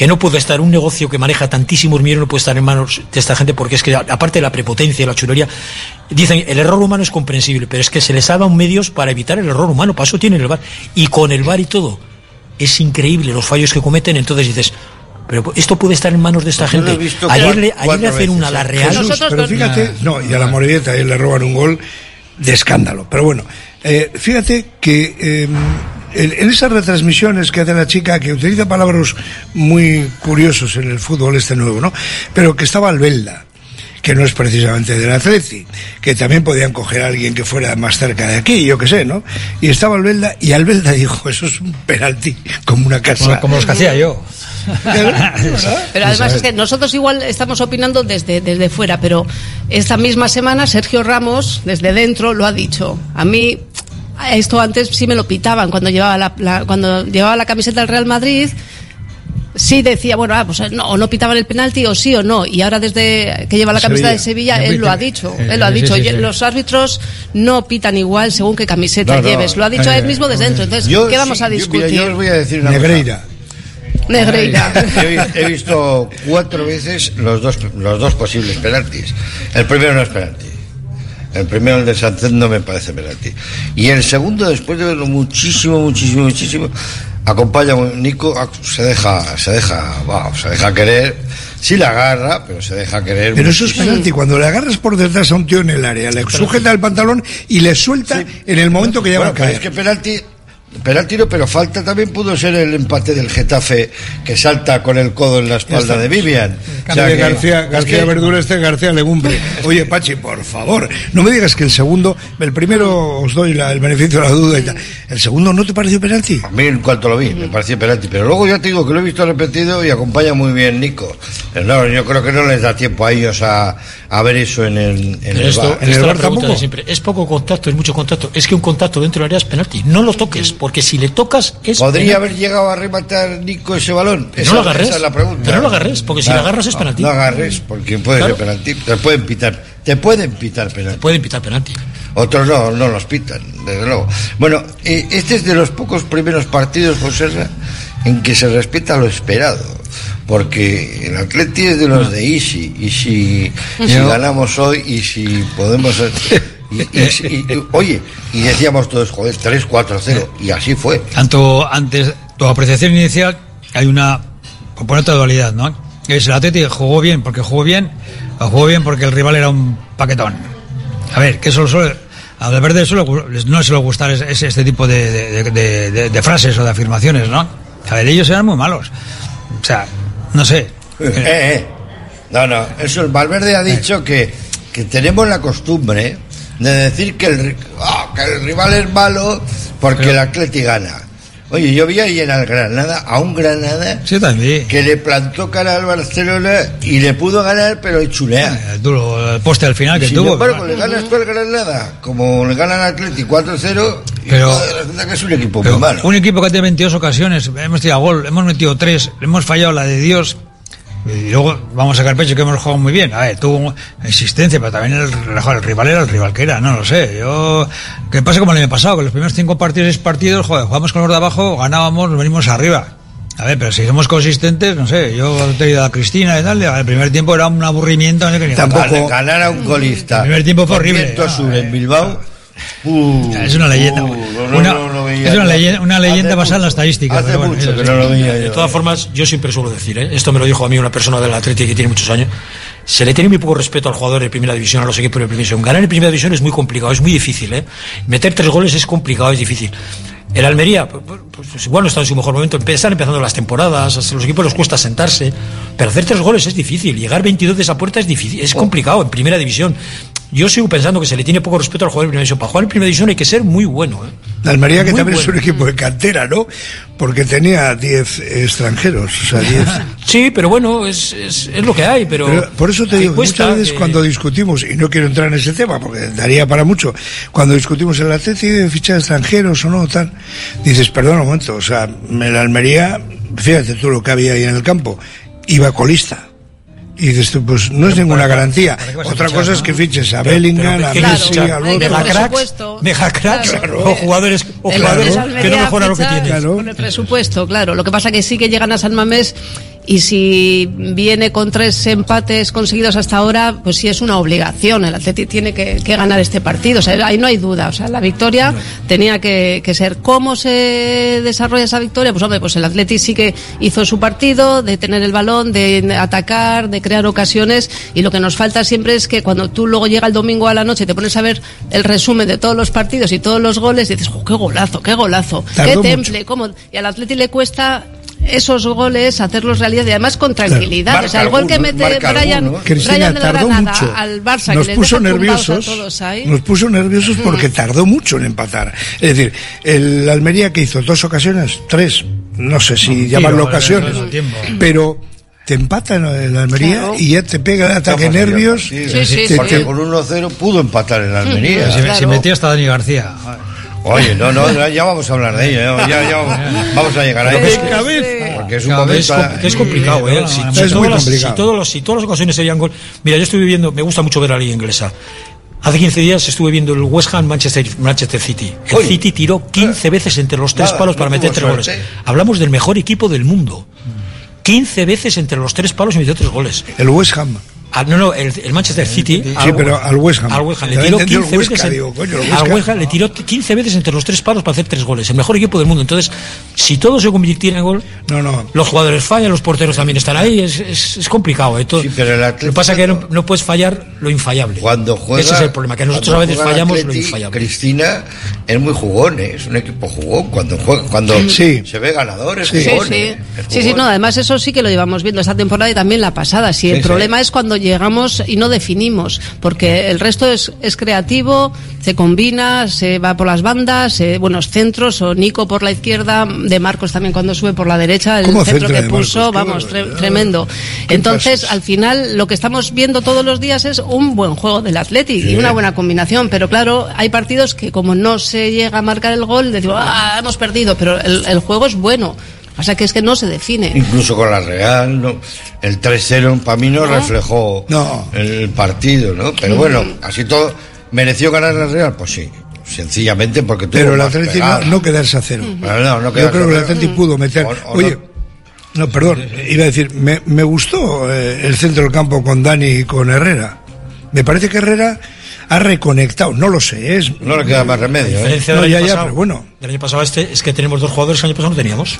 Que no puede estar un negocio que maneja tantísimos millones, no puede estar en manos de esta gente, porque es que, aparte de la prepotencia y la chulería, dicen el error humano es comprensible, pero es que se les ha dado medios para evitar el error humano. Para eso tienen el bar. Y con el bar y todo, es increíble los fallos que cometen. Entonces dices, pero esto puede estar en manos de esta Pues gente. Ayer le, ayer le hacen veces, una a la ¿eh? Real. Jesús, pero fíjate, no, y a la Morevieta ahí le roban un gol de escándalo. Pero bueno, eh, fíjate que eh, en, en esas retransmisiones que hace la chica, que utiliza palabras muy curiosos en el fútbol este nuevo, ¿no? Pero que estaba Albelda, que no es precisamente del Atleti, que también podían coger a alguien que fuera más cerca de aquí, yo qué sé, ¿no? Y estaba Albelda, y Albelda dijo, eso es un penalti, como una casa. Como, como los que hacía yo. Pero además es que nosotros igual estamos opinando desde, desde fuera, pero esta misma semana Sergio Ramos, desde dentro, lo ha dicho. A mí esto antes sí me lo pitaban cuando llevaba la, la- cuando llevaba la camiseta del Real Madrid. Sí decía, bueno, ah, pues no, o no pitaban el penalti o sí o no. Y ahora desde que lleva la camiseta de Sevilla, él lo ha dicho. Eh, Él lo ha sí, dicho. sí, Oye, sí. Los árbitros no pitan igual según qué camiseta No, no, lleves. Lo ha dicho eh, él mismo desde dentro. Entonces, Yo ¿qué vamos sí, a yo- mira, discutir? yo os voy a decir una Negreira. Negreira. He, vi- he visto cuatro veces los dos, los dos posibles penaltis. El primero no es penalti. El primero, el de Sánchez, no me parece penalti. Y el segundo, después de verlo muchísimo, muchísimo, muchísimo, acompaña a Nico, a- se deja, se deja, wow, se deja querer. Sí la agarra, pero se deja querer. Pero eso es penalti, cuando le agarras por detrás a un tío en el área, le sujeta el pantalón y le suelta en el momento que ya va Bueno, a pero caer. es que penalti, penalti no, pero falta también pudo ser el empate del Getafe que salta con el codo en la espalda de Vivian. O sea Oye, que- García, es García que- Verdura, este García Legumbre. Oye, Pachi, por favor, no me digas que el segundo, el primero os doy la- el beneficio de la duda y tal. ¿El segundo no te pareció penalti? A mí en cuanto lo vi, me pareció penalti, pero luego ya te digo que lo he visto repetido y acompaña muy bien Nico. Pero no, yo creo que no les da tiempo a ellos a, a ver eso en el, en el esto, pregunta de siempre. Es poco contacto, es mucho contacto. Es que un contacto dentro del área es penalti. No lo toques, porque si le tocas es ¿Podría penalti. haber llegado a rematar Nico ese balón? Pero Esa- no lo agarres. Esa es la pregunta. Pero no lo agarres, porque si lo agarras es penalti. No agarres, porque puede Claro. ser penalti. Te pueden pitar, te pueden pitar penalti. Pueden pitar penalti. Otros no, no los pitan, desde luego. Bueno, eh, este es de los pocos primeros partidos, José en que se respeta lo esperado. Porque el Atleti es de los de Easy. Y si, ganamos hoy y si podemos. y- y- y- oye, y decíamos todos, joder, 3, 4, 0. Y así fue. Tanto antes, tu apreciación inicial, hay una componente de dualidad, ¿no? Es el Atleti jugó bien porque jugó bien, o jugó bien porque el rival era un paquetón. A ver, que eso suele, a Valverde no suele gustar es- es este tipo de, de- de- de- frases o de afirmaciones, ¿no? A ver, ellos eran muy malos. O sea, no sé. Eh, eh. No, no, eso el Valverde ha dicho que, que tenemos la costumbre de decir que el, ah, que el rival es malo porque el Atleti gana. Oye, yo vi ahí en el Granada, a un Granada Sí, que le plantó cara al Barcelona y le pudo ganar, pero chulea. El, duro, el poste al final que Sin tuvo. embargo, pero- le ganas tú al Granada, como le gana al Atleti 4-0, y Pero- que es un equipo Pero muy malo. Un equipo que tiene 22 ocasiones, hemos tirado gol, hemos metido 3, hemos fallado la de Dios. Y luego vamos a sacar pecho que hemos jugado muy bien. A ver, tuvo existencia, pero también el, el rival era el rival que era, no lo sé. Yo, que pasa como el año pasado, que los primeros cinco partidos, seis partidos, joder, jugamos con los de abajo, ganábamos, nos venimos arriba. A ver, pero si somos consistentes, no sé, yo te he ido a Cristina y tal, el primer tiempo era un aburrimiento. no sé qué ni Tampoco ganar a un golista. El primer tiempo fue horrible. sur en Bilbao. Uh, Es una leyenda. uh, no, Una- no es una leyenda, una leyenda Hace basada en la estadística. hace pero bueno, mucho eso que sí. no lo veía De todas formas, yo siempre suelo decir, ¿eh? esto me lo dijo a mí una persona del Atlético que tiene muchos años, se le tiene muy poco respeto al jugador de primera división, a los equipos de primera división. Ganar en primera división es muy complicado, es muy difícil. ¿eh? Meter tres goles es complicado, es difícil. El Almería, pues, pues igual no está en su mejor momento, están empezando las temporadas, a los equipos les cuesta sentarse, pero hacer tres goles es difícil, llegar 22 de esa puerta es difícil, es complicado en primera división. Yo sigo pensando que se le tiene poco respeto al jugador de primera división. Para jugar en primera división hay que ser muy bueno. ¿eh? La Almería, que Muy también es un equipo de cantera, ¿no? Porque tenía 10 extranjeros, o sea, 10. Sí, pero bueno, es, es, es lo que hay, pero... Pero por eso te digo, muchas veces que- cuando discutimos, y no quiero entrar en ese tema porque daría para mucho, cuando discutimos el Atleti de fichar extranjeros o no, tal, dices, perdón un momento, o sea, en la Almería, fíjate tú lo que había ahí en el campo, iba colista. Y dices tú, pues no es ninguna garantía. Otra cosa es que fiches a Bellingham, a ¿qué Messi, Claro. o jugadores, o jugadores que no mejoran lo que tienen. Con el presupuesto, claro. Lo que pasa que sí que llegan a San Mamés y si viene con tres empates conseguidos hasta ahora, pues sí es una obligación. El Atleti tiene que, que ganar este partido. O sea, ahí no hay duda. O sea, la victoria tenía que, que ser. ¿Cómo se desarrolla esa victoria? Pues hombre, pues el Atleti sí que hizo su partido, de tener el balón, de atacar, de crear ocasiones. Y lo que nos falta siempre es que cuando tú luego llega el domingo a la noche y te pones a ver el resumen de todos los partidos y todos los goles, y dices, "Jo, qué golazo, qué golazo, Tardó qué temple, cómo. Y al Atleti le cuesta esos goles hacerlos realidad y además con tranquilidad. O sea, el gol que mete Brian, alguno. Cristina, Brian de la tardó Granada mucho. al Barça, nos que puso les tumbados nerviosos, a todos ahí. nos puso nerviosos porque tardó mucho en empatar. Es decir, el Almería que hizo dos ocasiones, tres, no sé si llamarlo eh, ocasiones, no, pero te empatan el Almería Claro. y ya te pega el ataque nervios. te- te- Porque con 1-0 pudo empatar en la Almería. Pues Se, se metió hasta Dani García. Oye, no, no, ya- ya vamos a hablar de ello, ya, ya- ya vamos, a llegar a ello. Porque es un momento... es, com- que es complicado, ¿eh? Si, si Es todas muy las, complicado. si todos los- si todas las ocasiones serían gol. Mira, yo estuve viendo, me gusta mucho ver la liga inglesa. Hace 15 días estuve viendo el West Ham Manchester, Manchester City. El Oye. City tiró 15 veces entre los tres Nada, palos para no meter tres goles. Hablamos del mejor equipo del mundo. 15 veces entre los tres palos y metió tres goles. El West Ham. Ah, no, no, el, el Manchester City. Sí, pero al West Ham. Al West Ham. Le Yo tiró entendí el 15 Huesca, veces. en- digo, coño, el al. West Ham le tiró 15 veces entre los tres palos para hacer tres goles. El mejor equipo del mundo. Entonces, si todo se convirtiera en gol, No, no. los jugadores fallan, los porteros también están ahí. Es, es, es complicado. ¿eh? Todo- Sí, pero el lo que pasa es que no, no puedes fallar lo infallable. Cuando juega, Ese es el problema, que nosotros a veces fallamos lo infallable. Cristina es muy jugón, ¿eh? es un equipo jugón. Cuando juega, cuando Sí. se ve ganador, es Sí, jugón. sí. ¿eh? Es Sí, sí, no, además eso sí que lo llevamos viendo esta temporada y también la pasada. Sí, el Sí, sí. problema es cuando llegamos y no definimos, porque el resto es, es creativo, se combina, se va por las bandas, eh, buenos centros, o Nico por la izquierda, de Marcos también cuando sube por la derecha, el ¿Cómo centro que puso, vamos, tre- tremendo. Entonces, al final, lo que estamos viendo todos los días es un buen juego del Atleti Sí. y una buena combinación, pero claro, hay partidos que como no se llega a marcar el gol, decimos, ah, hemos perdido, pero el, el juego es bueno. O sea que es que no se define. Incluso con la Real, ¿no? el 3-0 para mí no, reflejó No. el partido, ¿no? Pero bueno, así todo, ¿mereció ganar la Real? Pues sí, sencillamente porque tuvo Pero el pegada. no, no quedarse a cero. Pero no, no Yo creo que el a cero. Atlético pudo meter. O- o Oye, no. no, perdón, iba a decir, me, me gustó eh, el centro del campo con Dani y con Herrera. Me parece que Herrera ha reconectado, no lo sé, es. No le queda más remedio, La ¿eh? diferencia No, del ya, año ya, pasado, pero bueno. del año pasado a este es que tenemos dos jugadores que el año pasado no teníamos,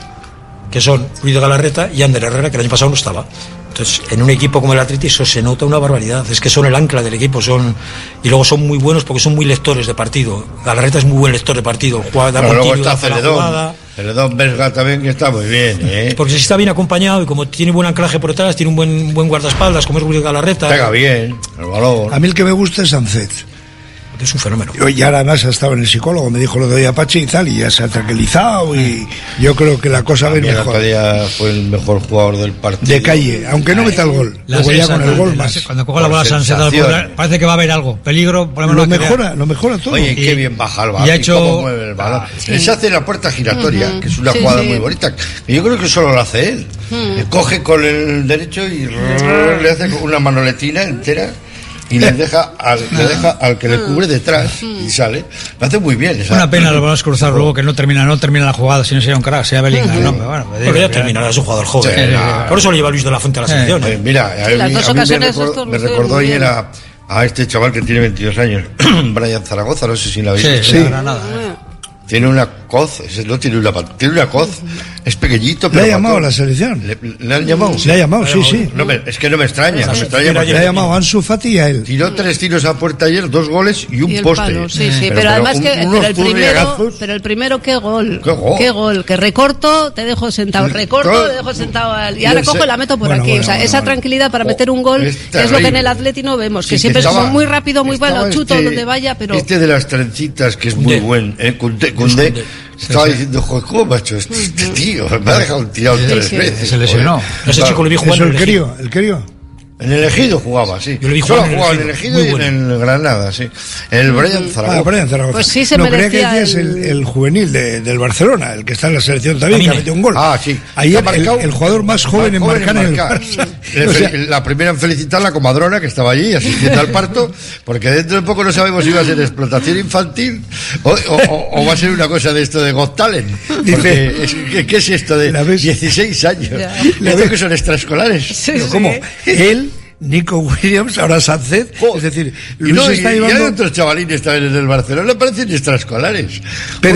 que son Luis de Galarreta y Ander Herrera, que el año pasado no estaba. Entonces, en un equipo como el Atleti eso se nota una barbaridad. Es que son el ancla del equipo, son y luego son muy buenos porque son muy lectores de partido. Galarreta es muy buen lector de partido, juega, da Pero luego está a la Celedón. Celedón Vesga también que está muy bien, ¿eh? Porque si está bien acompañado y como tiene buen anclaje por detrás, tiene un buen buen guardaespaldas, como es Luis Galarreta. Pega bien, el balón. A mí el que me gusta es Sancet. Es un fenómeno. Yo ya además estaba en el psicólogo, me dijo lo de Apache y tal, y ya se ha tranquilizado y yo creo que la cosa va a ir También el mejor. fue el mejor jugador del partido. De calle, aunque no meta el gol. La Luego ya con el gol la- más. Cuando coja la bola Sánchez parece que va a haber algo. Peligro, por lo Lo mejora, lo mejora todo. Oye, Y- qué bien baja el y balón. ha Y, hecho- cómo mueve el balón. sí. Él se hace la puerta giratoria, que es una Sí, jugada sí. muy bonita. Y yo creo que solo lo hace él. Coge con el derecho y le hace una manoletina entera y le deja al, le deja al que le cubre detrás y sale. Lo hace muy bien. esa- Una pena los balones cruzados luego que no termina, no termina la jugada, si no sería un crack, sería Bellingham, ¿no? Pero bueno, pues Porque digo, ya terminará, es un jugador joven. Sí. Por eso lo lleva Luis de la Fuente a la Sí. selección. Eh, ¿eh? mira, a Sí, las mí- dos a mí me recordó, me recordó ayer a, a este chaval que tiene 22 años, Brian Zaragoza, no sé si la habéis Sí, visto. sí. ¿eh? Tiene una coz, ese no tiene una tiene una coz, es pequeñito, Le pero ha llamado a la selección. ¿Le, le han llamado? Le ha llamado, sí, sí. No me- es que no me extraña, no me extraña Le ha llamado a Ansu Fati y a él. tiró tres tiros a puerta ayer, dos goles y un Y poste. palo, sí, sí, pero, además un- que pero el primero, pero el primero qué gol, Qué gol. que recorto, te dejo sentado, recorto, Gol. te dejo sentado al- y Y ahora cojo y la meto por Bueno, aquí, bueno, o sea, bueno, esa bueno. tranquilidad para Oh, meter un gol es que es lo que en el Atleti no vemos, que siempre estaba- son muy rápido, muy bueno, chuto este- donde vaya, pero Este de las trencitas, que es muy buen, ¿eh? Cundé, estaba diciendo, joder, ¿cómo macho este, este tío? Me ha dejado tirado tres veces. Se lesionó. Ese chico lo vi jugando el querío, el querío. En el Ejido jugaba, sí. Yo lo vi Solo jugar en el jugaba en el Ejido, Ejido y en el Granada, sí. El Brian Zaragoza. Ah, Brian Zaragoza. Pues sí se no, creía que decías el, el- el juvenil de- del Barcelona, el que está en la selección también, que ha metido un gol. Ah, sí. Ahí el, el- marcado- el jugador más joven en marcar en el Barça. Le O sea, fel- la primera en felicitar la comadrona que estaba allí asistiendo al parto, porque dentro de poco no sabemos si va a ser explotación infantil o, o- o- o va a ser una cosa de esto de Got Talent. Es- ¿qué, qué es esto de 16 años? ¿Esto que son extraescolares? Pero ¿Cómo? Él, Nico Williams, ahora Sánchez, es decir, Y, Luis no, y- está y hay llevando... otros chavalines también en el Barcelona, parecen extraescolares.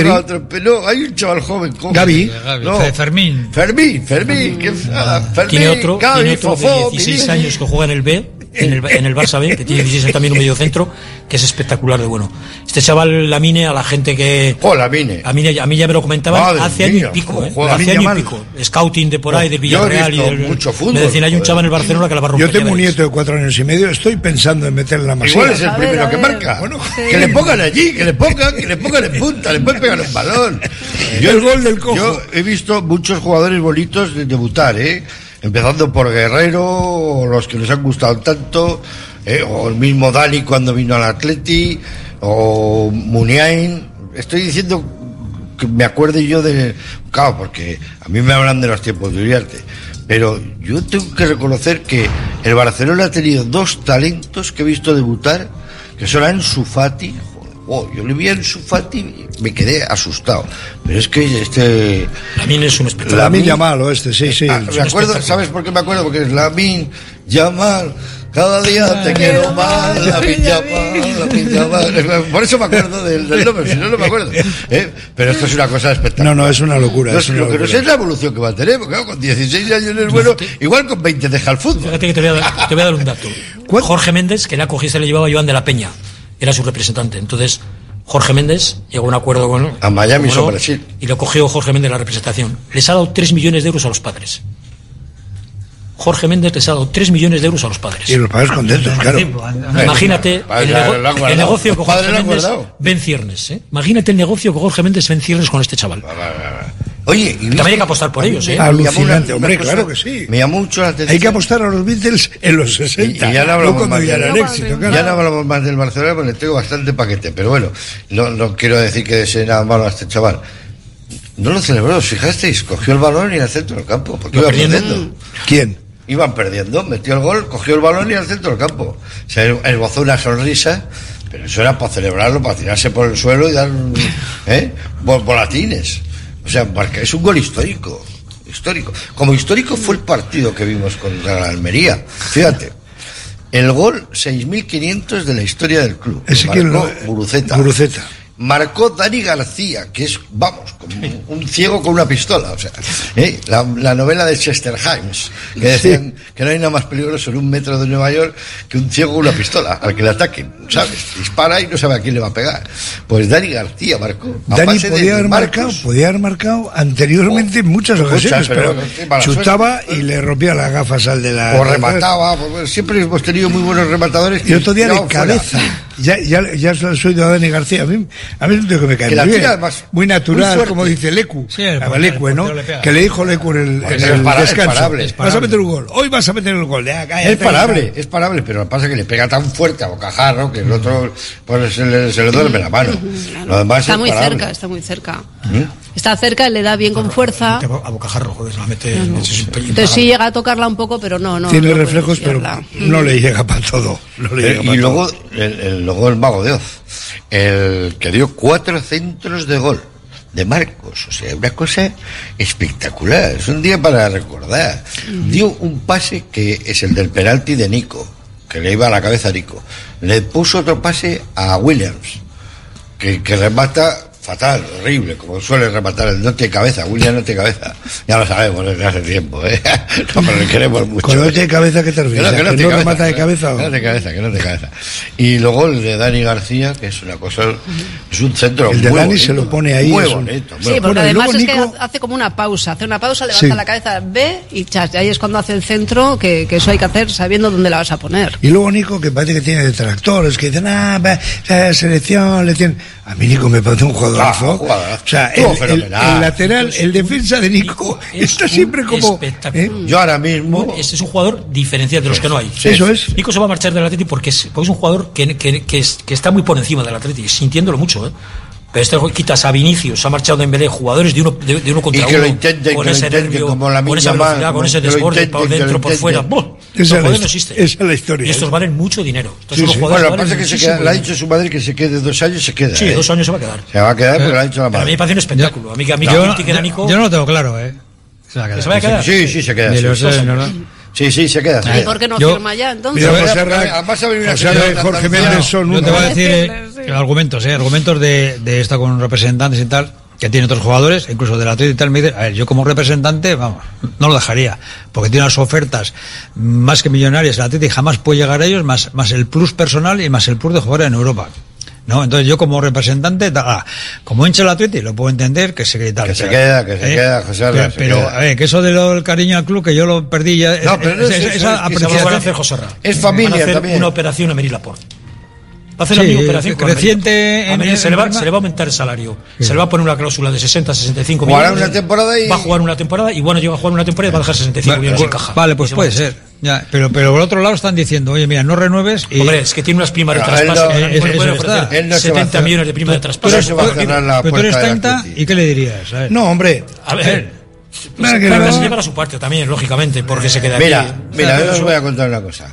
A otro, no, hay un chaval joven. ¿cómo? Gavi. No. Fe- Fermín. Fermín, Fermín. que- ah, Fermín, Tiene otro, Gavi, tiene otro Fofó, de 16 Pirín. años que juega en el B, en el, en el Barça B, que tiene 16 también un medio centro, que es espectacular de bueno. Este chaval Lamine, a la gente que... Oh, Lamine. A mí, a mí ya me lo comentaban Madre hace mía, año y pico, ¿eh? Hace año y pico. Scouting de por ahí, del Yo Villarreal y del... mucho fútbol, me decían, hay un chaval en el Barcelona que la va a romper. Yo tengo un veréis". nieto de cuatro años y medio, estoy pensando en meterle la masía. Igual es el primero que marca. que le pongan allí, que le pongan, que le pongan en punta, le pueden pegar un balón. El gol del cojo. Yo he visto muchos jugadores bonitos de debutar, ¿eh? Empezando por Guerrero, los que nos han gustado tanto, ¿eh? o el mismo Dani cuando vino al Atleti, o Muniain. Estoy diciendo que me acuerde yo de. Claro, porque a mí me hablan de los tiempos de Uriarte. Pero yo tengo que reconocer que el Barcelona ha tenido dos talentos que he visto debutar, que son Ansu Fati. Oh, yo le vi a Ansu Fati y me quedé asustado. Pero es que este... Lamine es un espectáculo. Lamine Yamal, este, sí, sí. Ah, me acuerdo, ¿sabes por qué me acuerdo? Porque es Lamin, Yamal, cada día te quiero más, Lamin Yamal, Lamin Yamal. Por eso me acuerdo del, del nombre, si no, no me acuerdo. ¿Eh? Pero esto es una cosa espectacular. No, no, es una locura, No, es una lo que no locura. sé es la evolución que va a tener, porque claro, con 16 años es bueno, igual con 20 deja el fútbol. Fíjate que te voy a dar, te voy a dar un dato. Jorge Méndez, que la cogí, se le llevaba a Joan de la Peña, era su representante. Entonces, Jorge Méndez llegó a un acuerdo con A Miami, son Brasil. y lo cogió Jorge Méndez la representación. Les ha dado 3 millones de euros a los padres. Jorge Méndez les ha dado 3 millones de euros a los padres. Y los padres contentos, claro. Imagínate Vaya, el, nego- negocio que Jorge Méndez ven ciernes. ¿eh? Imagínate el negocio que Jorge Méndez ven ciernes con este chaval. Oye, y También hay que apostar por ellos. ¿eh? Alucinante, hombre, claro que sí. Me llamó mucho la atención. Hay que apostar a los Beatles en los 60. Y ya no hablamos más ya del- eran éxito, claro. Ya no hablamos más del Barcelona porque le tengo bastante paquete. Pero bueno, no, no quiero decir que desee nada malo a este chaval. No lo celebró, ¿os fijasteis? Cogió el balón y al centro del campo. Porque Iba perdiendo. perdiendo. ¿Quién? Iban perdiendo, metió el gol, cogió el balón y al centro del campo. Se esbozó una sonrisa, pero eso era para celebrarlo, para tirarse por el suelo y dar ¿eh? Vol- volatines. O sea, marca- es un gol histórico. Histórico. Como histórico fue el partido que vimos contra la Almería. Fíjate. El gol 6.500 de la historia del club. Ese que Marcó lo- Guruceta. Guruceta. Marcó Dani García, que es, vamos, como un ciego con una pistola. O sea, ¿eh? la, la novela de Chester Himes, que decían que no hay nada más peligroso en un metro de Nueva York que un ciego con una pistola, al que le ataquen, ¿sabes? Dispara y no sabe a quién le va a pegar. Pues Dani García marcó. Dani podía haber marcado, podía haber marcado anteriormente en muchas Muchas, ocasiones, pero chutaba y le rompía las gafas al de la. O remataba, pues, siempre hemos tenido muy buenos rematadores. Y otro día de fuera. Ya, ya, ya oído a Dani García. A mí, a mí es un tío que me cae Que la muy bien. además muy natural, muy como dice Lecu. Sí, el A portero- Lecu, el ¿no? le. Que le dijo Lecu en el, Pues en es el para- es descanso. parable, es Vas a meter un gol. Hoy vas a meter el gol. Ya, cállate, Es parable, ya. es parable, pero lo que pasa es que le pega tan fuerte a bocajarro que el otro pues, se, le, se le duerme la mano. Lo demás Está es muy parable. cerca, está muy cerca. ¿Mm? Está cerca, le da bien con fuerza. A bocajarro, joder, se la mete. es un- Entonces sí llega a tocarla un poco, pero no, no. Tiene no reflejos, pero no le llega para todo. No le Eh, y luego el, el- luego el mago de Oz, el que dio cuatro centros de gol de Marcos, o sea, una cosa espectacular, es un día para recordar. Dio un pase que es el del penalti de Nico, que le iba a la cabeza a Nico. Le puso otro pase a Williams, que, que remata fatal, horrible, como suele rematar el no tiene cabeza, Williams no tiene cabeza. Ya lo sabemos desde hace tiempo, ¿eh? No, pero le queremos mucho. Con no tiene cabeza, ¿qué te Que refieres? no, que no ¿Que tiene no cabeza, remata de cabeza o- Que no tiene cabeza, que no tiene cabeza. Y luego el de Dani García, que es una cosa, es un centro El de muy Dani bonito, se lo pone ahí, Muy es un- bonito. muy Sí, porque. Bueno, además es que hace como una pausa, hace una pausa, levanta Sí. la cabeza, ve y chas. Y ahí es cuando hace el centro, que, que eso hay que hacer sabiendo dónde la vas a poner. Y luego Nico, que parece que tiene detractores, que dicen, ah, va, la selección, le tienen... A mí Nico me parece un jugadorazo. Ah, jugadorazo. O sea, el, el- fenomenal. el lateral, el defensa de Nico está siempre como. ¿eh? Yo ahora mismo. Es, es un jugador diferencial de los que no hay. Sí, eso es. Nico se va a marchar del Atleti porque es, porque es un jugador que, que, que, es- que está muy por encima del Atleti, sintiéndolo mucho, ¿eh? Pero este quitas a Vinicius, se ha marchado de Dembélé, jugadores de uno, de, de uno contra Y que uno, lo intenten, con que lo ese intenten, nervio, como la con esa velocidad, con ese desborde, intenten, por dentro, por fuera. Esa no existen. esa es la historia, Y estos ¿eh? valen mucho dinero. Estos Sí, son los sí. jugadores Bueno, lo que valen pasa es que se queda, le ha dicho su madre que se quede dos años, se queda. Sí, ¿eh? dos años se va a quedar. Se va a quedar porque le ha dicho la Pero a mí madre. me parece un espectáculo. A mí, que- a mí que Yo, no lo tengo claro, ¿eh? Se va a ¿Que se va a quedar? Sí, sí, se queda. Sí, sí, sí. Sí, sí, se queda. ¿Y por qué no Yo- firma ya entonces? Mira, Pero José porque Ra- además ha venido una José Ra señora y Jorge tan Méndez son Yo te voy a decir eh, argumentos, ¿eh? Argumentos de, de esto con representantes y tal, que tiene otros jugadores, incluso del Atlético y tal, me dice, a ver, yo como representante, vamos, no lo dejaría, porque tiene unas ofertas más que millonarias, el Atlético jamás puede llegar a ellos, más, más el plus personal y más el plus de jugar en Europa. ¿No? Entonces yo como representante, ta- ah, como hincha del Atlético, lo puedo entender que se quede tal. Que se queda, que se ¿eh? queda, José Ra, Pero, se pero, queda. a ver, que eso de del cariño al club, que yo lo perdí ya, No, pero es- es es- eso, esa es que se Se va a apreciación- hacer José. Es familia también. una operación a Meryl Laporte. Va a hacer Sí, la misma operación con creciente América se, en le va, prima. se le va a aumentar el salario. Se le va a poner una cláusula de 60 a 65 Jugará millones. una temporada y- Va a jugar una temporada y bueno, llega a jugar una temporada y va a dejar 65 millones en caja. Vale, pues se puede a ser. Ya, pero, pero por otro lado están diciendo, oye, mira, no renueves y... Hombre, es que tiene unas primas de Pero traspaso. no- que Eh, no le eso- pueden eso ofrecer está. Él no se va a 70 hacer- millones de prima de traspaso. se a la pero tú eres puerta del 30 Atleti. y ¿qué le dirías? A ver. No, hombre. A ver, que Carlos no. llevará su parte también, lógicamente, porque se queda Mira, aquí. mira, yo os voy a contar una cosa.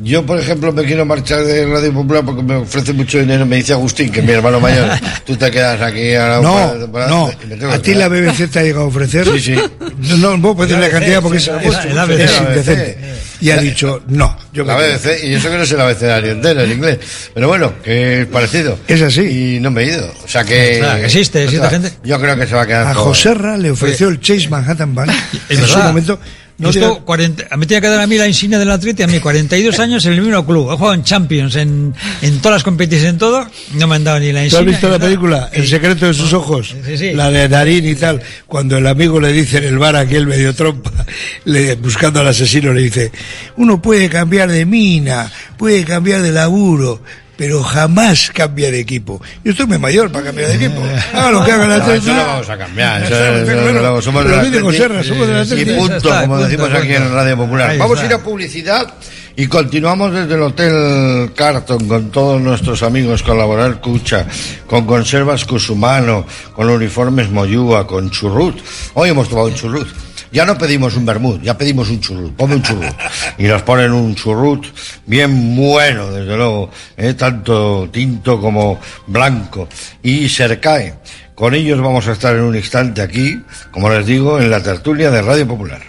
Yo, por ejemplo, me quiero marchar de Radio Popular porque me ofrece mucho dinero. Me dice Agustín, que es mi hermano mayor, tú te quedas aquí de No, no. A ti la. BBC te ha llegado a ofrecer. Sí, sí. No, no, puedo pedir la cantidad porque es, La indecente. Y ha dicho, no. Yo La. BBC, y eso que no sé el abecedario entero en inglés. Pero bueno, que es parecido. Es así. Y no me he ido. O sea que. O sea, que existe, existe o sea, gente. Yo creo que se va a quedar. A todo. Joserra le ofreció el Chase Manhattan Bank en su momento. No Esto, diga- 40, a mí tenía que dar a mí la insignia del Atleti, a mí 42 años en el mismo club. He jugado en Champions, en, en todas las competiciones, en todo. No me han dado ni la ¿Tú insignia. has visto la película El secreto de sus ojos? Sí, sí. La de Darín y tal. Cuando el amigo le dice en el bar aquí el medio trompa, le, buscando al asesino, le dice, uno puede cambiar de mina, puede cambiar de laburo, pero jamás cambia de equipo. Yo estoy muy mayor para cambiar de equipo. Haga lo que haga la No, eso no vamos a cambiar. Eso, Claro, eso, pero no, bueno, somos Joserra, somos del Y punto, como decimos aquí en Radio Popular. Vamos a ir a publicidad y continuamos desde el Hotel Carton con todos nuestros amigos, con Laboral Cucha, con Conservas Cusumano, con Uniformes Moyúa, con Churrut. Hoy hemos tomado un churrut. Ya no pedimos un vermut, ya pedimos un churrut. Ponme un churrut. Y nos ponen un churrut bien bueno, desde luego, ¿eh? tanto tinto como blanco. Y Sercae. Con ellos vamos a estar en un instante aquí, como les digo, en la tertulia de Radio Popular.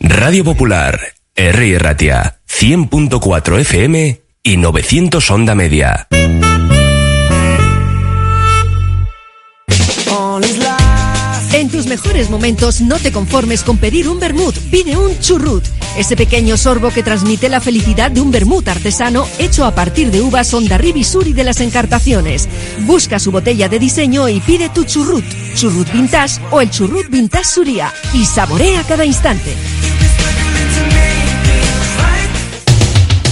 Radio Popular, R. Ratia, 100.4 FM y 900 Onda Media. En tus mejores momentos no te conformes con pedir un vermut, pide un churrut. Ese pequeño sorbo que transmite la felicidad de un vermut artesano hecho a partir de uvas Ondarribi Suri de las Encartaciones. Busca su botella de diseño y pide tu churrut, churrut vintage o el churrut vintage Suria y saborea cada instante.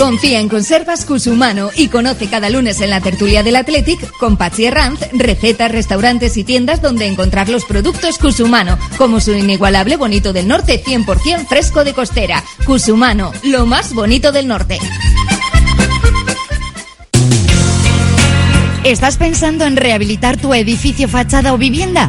Confía en Conservas Cusumano y conoce cada lunes en la tertulia del Athletic con Patsy Herranz recetas, restaurantes y tiendas donde encontrar los productos Cusumano, como su inigualable bonito del norte 100% fresco de costera. Cusumano, lo más bonito del norte. ¿Estás pensando en rehabilitar tu edificio, fachada o vivienda?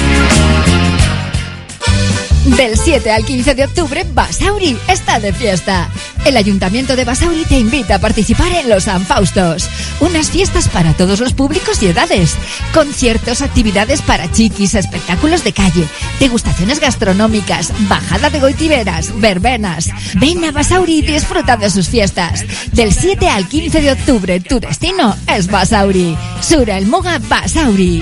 Del 7 al 15 de octubre, Basauri está de fiesta. El Ayuntamiento de Basauri te invita a participar en los San Faustos, unas fiestas para todos los públicos y edades, conciertos, actividades para chiquis, espectáculos de calle, degustaciones gastronómicas, bajada de goitiberas, verbenas. Ven a Basauri y disfruta de sus fiestas. Del 7 al 15 de octubre, tu destino es Basauri. Sura el Moga Basauri.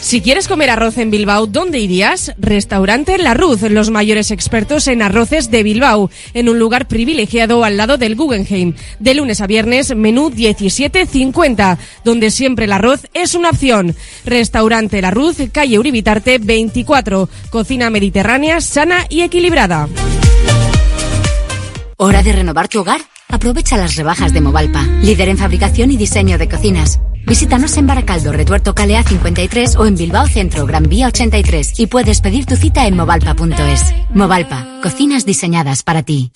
Si quieres comer arroz en Bilbao, ¿dónde irías? Restaurante La Ruz, los mayores expertos en arroces de Bilbao, en un lugar privilegiado al lado del Guggenheim. De lunes a viernes, menú 17.50, donde siempre el arroz es una opción. Restaurante La Ruz, calle Uribitarte 24, cocina mediterránea, sana y equilibrada. ¿Hora de renovar tu hogar? Aprovecha las rebajas de Movalpa, líder en fabricación y diseño de cocinas. Visítanos en Baracaldo, Retuerto Calea 53 o en Bilbao Centro, Gran Vía 83 y puedes pedir tu cita en movalpa.es. Movalpa, cocinas diseñadas para ti.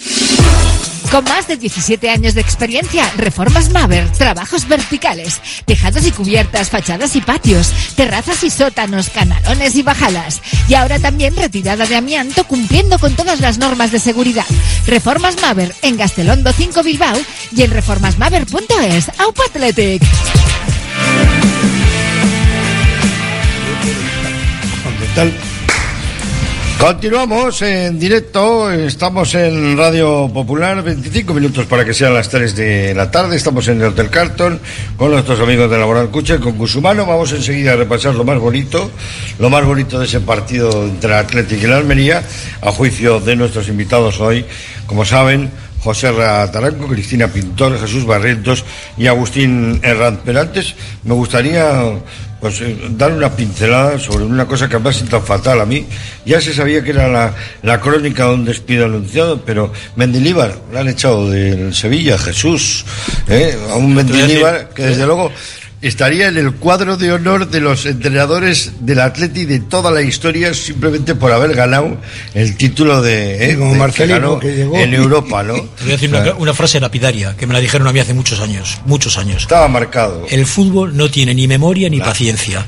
Con más de 17 años de experiencia, Reformas Maver, trabajos verticales, tejados y cubiertas, fachadas y patios, terrazas y sótanos, canalones y bajadas. Y ahora también retirada de amianto cumpliendo con todas las normas de seguridad. Reformas Maver en Gastelondo 5 Bilbao y en reformasmaver.es. Aupa Athletic. Continuamos en directo, estamos en Radio Popular, 25 minutos para que sean las 3 de la tarde, estamos en el Hotel Carton con nuestros amigos de Laboral Cucha y con Gusumano, vamos enseguida a repasar lo más bonito, lo más bonito de ese partido entre Atlético y la Almería, a juicio de nuestros invitados hoy, como saben, José Taranco, Cristina Pintor, Jesús Barrientos y Agustín Herranz. Pero antes me gustaría pues, eh, dar una pincelada sobre una cosa que me ha sido tan fatal a mí. Ya se sabía que era la, la crónica de un despido anunciado, pero Mendilíbar, lo han echado del Sevilla, Jesús, ¿eh? a un Mendilíbar que desde luego estaría en el cuadro de honor de los entrenadores del Atleti de toda la historia simplemente por haber ganado el título de, ¿eh? como de- Marcelino, ganó que llegó. en Europa, ¿no? Te voy a decir una, una frase lapidaria que me la dijeron a mí hace muchos años, muchos años. Estaba marcado. El fútbol no tiene ni memoria ni paciencia.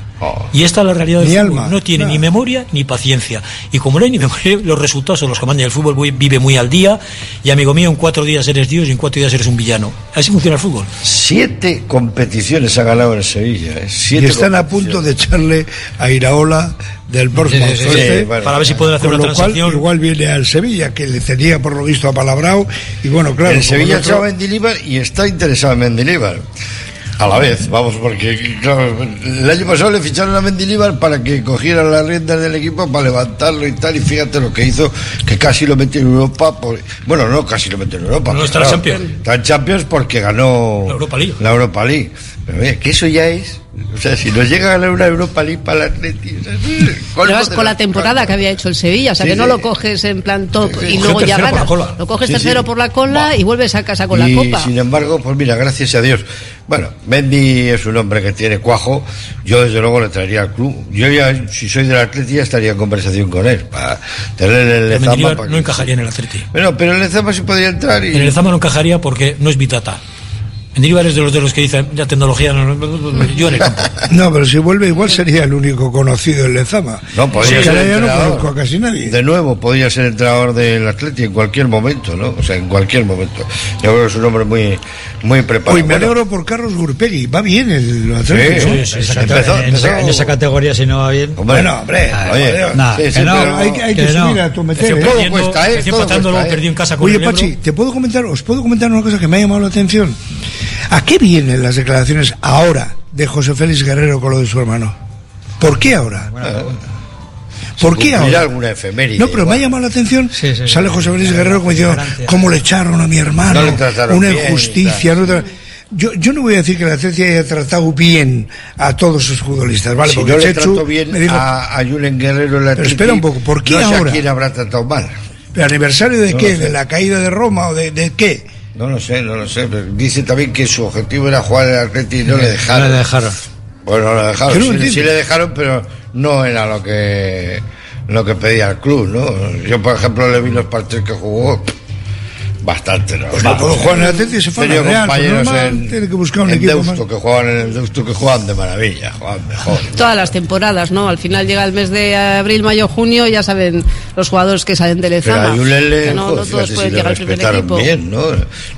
Y esta es la realidad del Ni fútbol. alma. No tiene ni memoria ni paciencia. Y como no hay ni memoria, los resultados son los que mandan. El fútbol vive muy al día. Y amigo mío, en cuatro días eres Dios y en cuatro días eres un villano. Así funciona el fútbol. Siete competiciones ha ganado en Sevilla. ¿eh? Y están a punto de echarle a Iraola del Portsmouth Sí, sí, Para ver si pueden hacer con una lo cual transacción. igual viene al Sevilla que le tenía por lo visto apalabrado y bueno claro en como Sevilla el otro- echaba a Mendilibar y está interesado en Mendilibar. A la vez, vamos, porque claro, el año pasado le ficharon a Mendilibar para que cogiera las riendas del equipo para levantarlo y tal, y fíjate lo que hizo, que casi lo metió en Europa. por- bueno, no, casi lo metió en Europa. No, pero está en Champions. Está en Champions porque ganó La Europa League. la Europa League. Pero ve, que eso ya es, o sea, si nos llega a ganar una Europa League para el Atleti, o sea, con la- la temporada que había hecho el Sevilla, o sea Sí, que no sí. lo coges en plan top Sí, sí. y luego ya tercero por la ganas. cola. Lo coges Sí, tercero sí. por la cola y vuelves a casa con la y, copa. sin embargo, pues mira, gracias a Dios. Bueno, Mendy es un hombre que tiene cuajo. Yo, desde luego, le traería al club. Yo ya, si soy del Atleti, ya estaría en conversación con él. Para tener el Lezama. No encajaría en el Atleti. Bueno, pero el Lezama sí podría entrar y... En el Zama no encajaría porque no es Vitata. Mendilibar es de los de los que dicen, ya tecnología, no, no, no, no, yo en el campo. no pero si vuelve igual sería el único conocido en Lezama No, podría Porque ser ya no conozco a casi nadie De nuevo, podría ser entrenador del Atleti en cualquier momento, ¿no? O sea, en cualquier momento. Yo creo que es un hombre muy, muy preparado. Hoy me Bueno, alegro por Carlos Gurpegui va bien el Atlético ¿no? Sí, sí, sí, empezó- en, empezó- esa, en esa categoría, si no va bien. Hombre, bueno hombre Oye. Nah, sí, que no, hay, que- hay que que no. subir a tu meter, ¿eh? Todo perdiendo- cuesta, ¿eh? Todo cuesta, ¿eh? perdió en casa con Oye. Pachi, ¿te puedo comentar, os puedo comentar una cosa que me ha llamado la atención? ¿A qué vienen las declaraciones ahora de José Félix Guerrero con lo de su hermano? ¿Por qué ahora? ¿Por qué ahora? alguna efeméride. No, pero me ha llamado la atención. Sí, sí, Sale. José Félix Guerrero como diciendo. ¿cómo le echaron a mi hermano? No le trataron Una injusticia. no yo, yo no voy a decir que la Atleti haya tratado bien a todos sus futbolistas, ¿vale? si Porque no le trató bien me dijo, a, a Julen Guerrero en la Pero espera un poco, ¿por qué no sé ahora? a quién habrá tratado mal. ¿el aniversario de No qué? ¿De la caída de Roma o de, de qué? No lo sé, no lo sé. pero dice también que su objetivo era jugar en el Atleti y no le dejaron. No le dejaron. Bueno, no le dejaron. No Sí, sí le dejaron, pero no era lo que lo que pedía el club, ¿no? Yo, por ejemplo, le vi los partidos que jugó. Bastante, ¿no? Pues no puedo jugar en el Atleti, se fue a la Tenía Real, compañeros normal, en, tiene que buscar un en equipo Deusto, que jugaban en el Deusto, que jugaban de maravilla, jugaban mejor. Todas las temporadas, ¿no? Al final llega el mes de abril, mayo, junio, ya saben los jugadores que salen de Pero Lezama. a Julen le, que no, joder, no todos fíjate pueden si le llegar al primer equipo. bien, ¿no?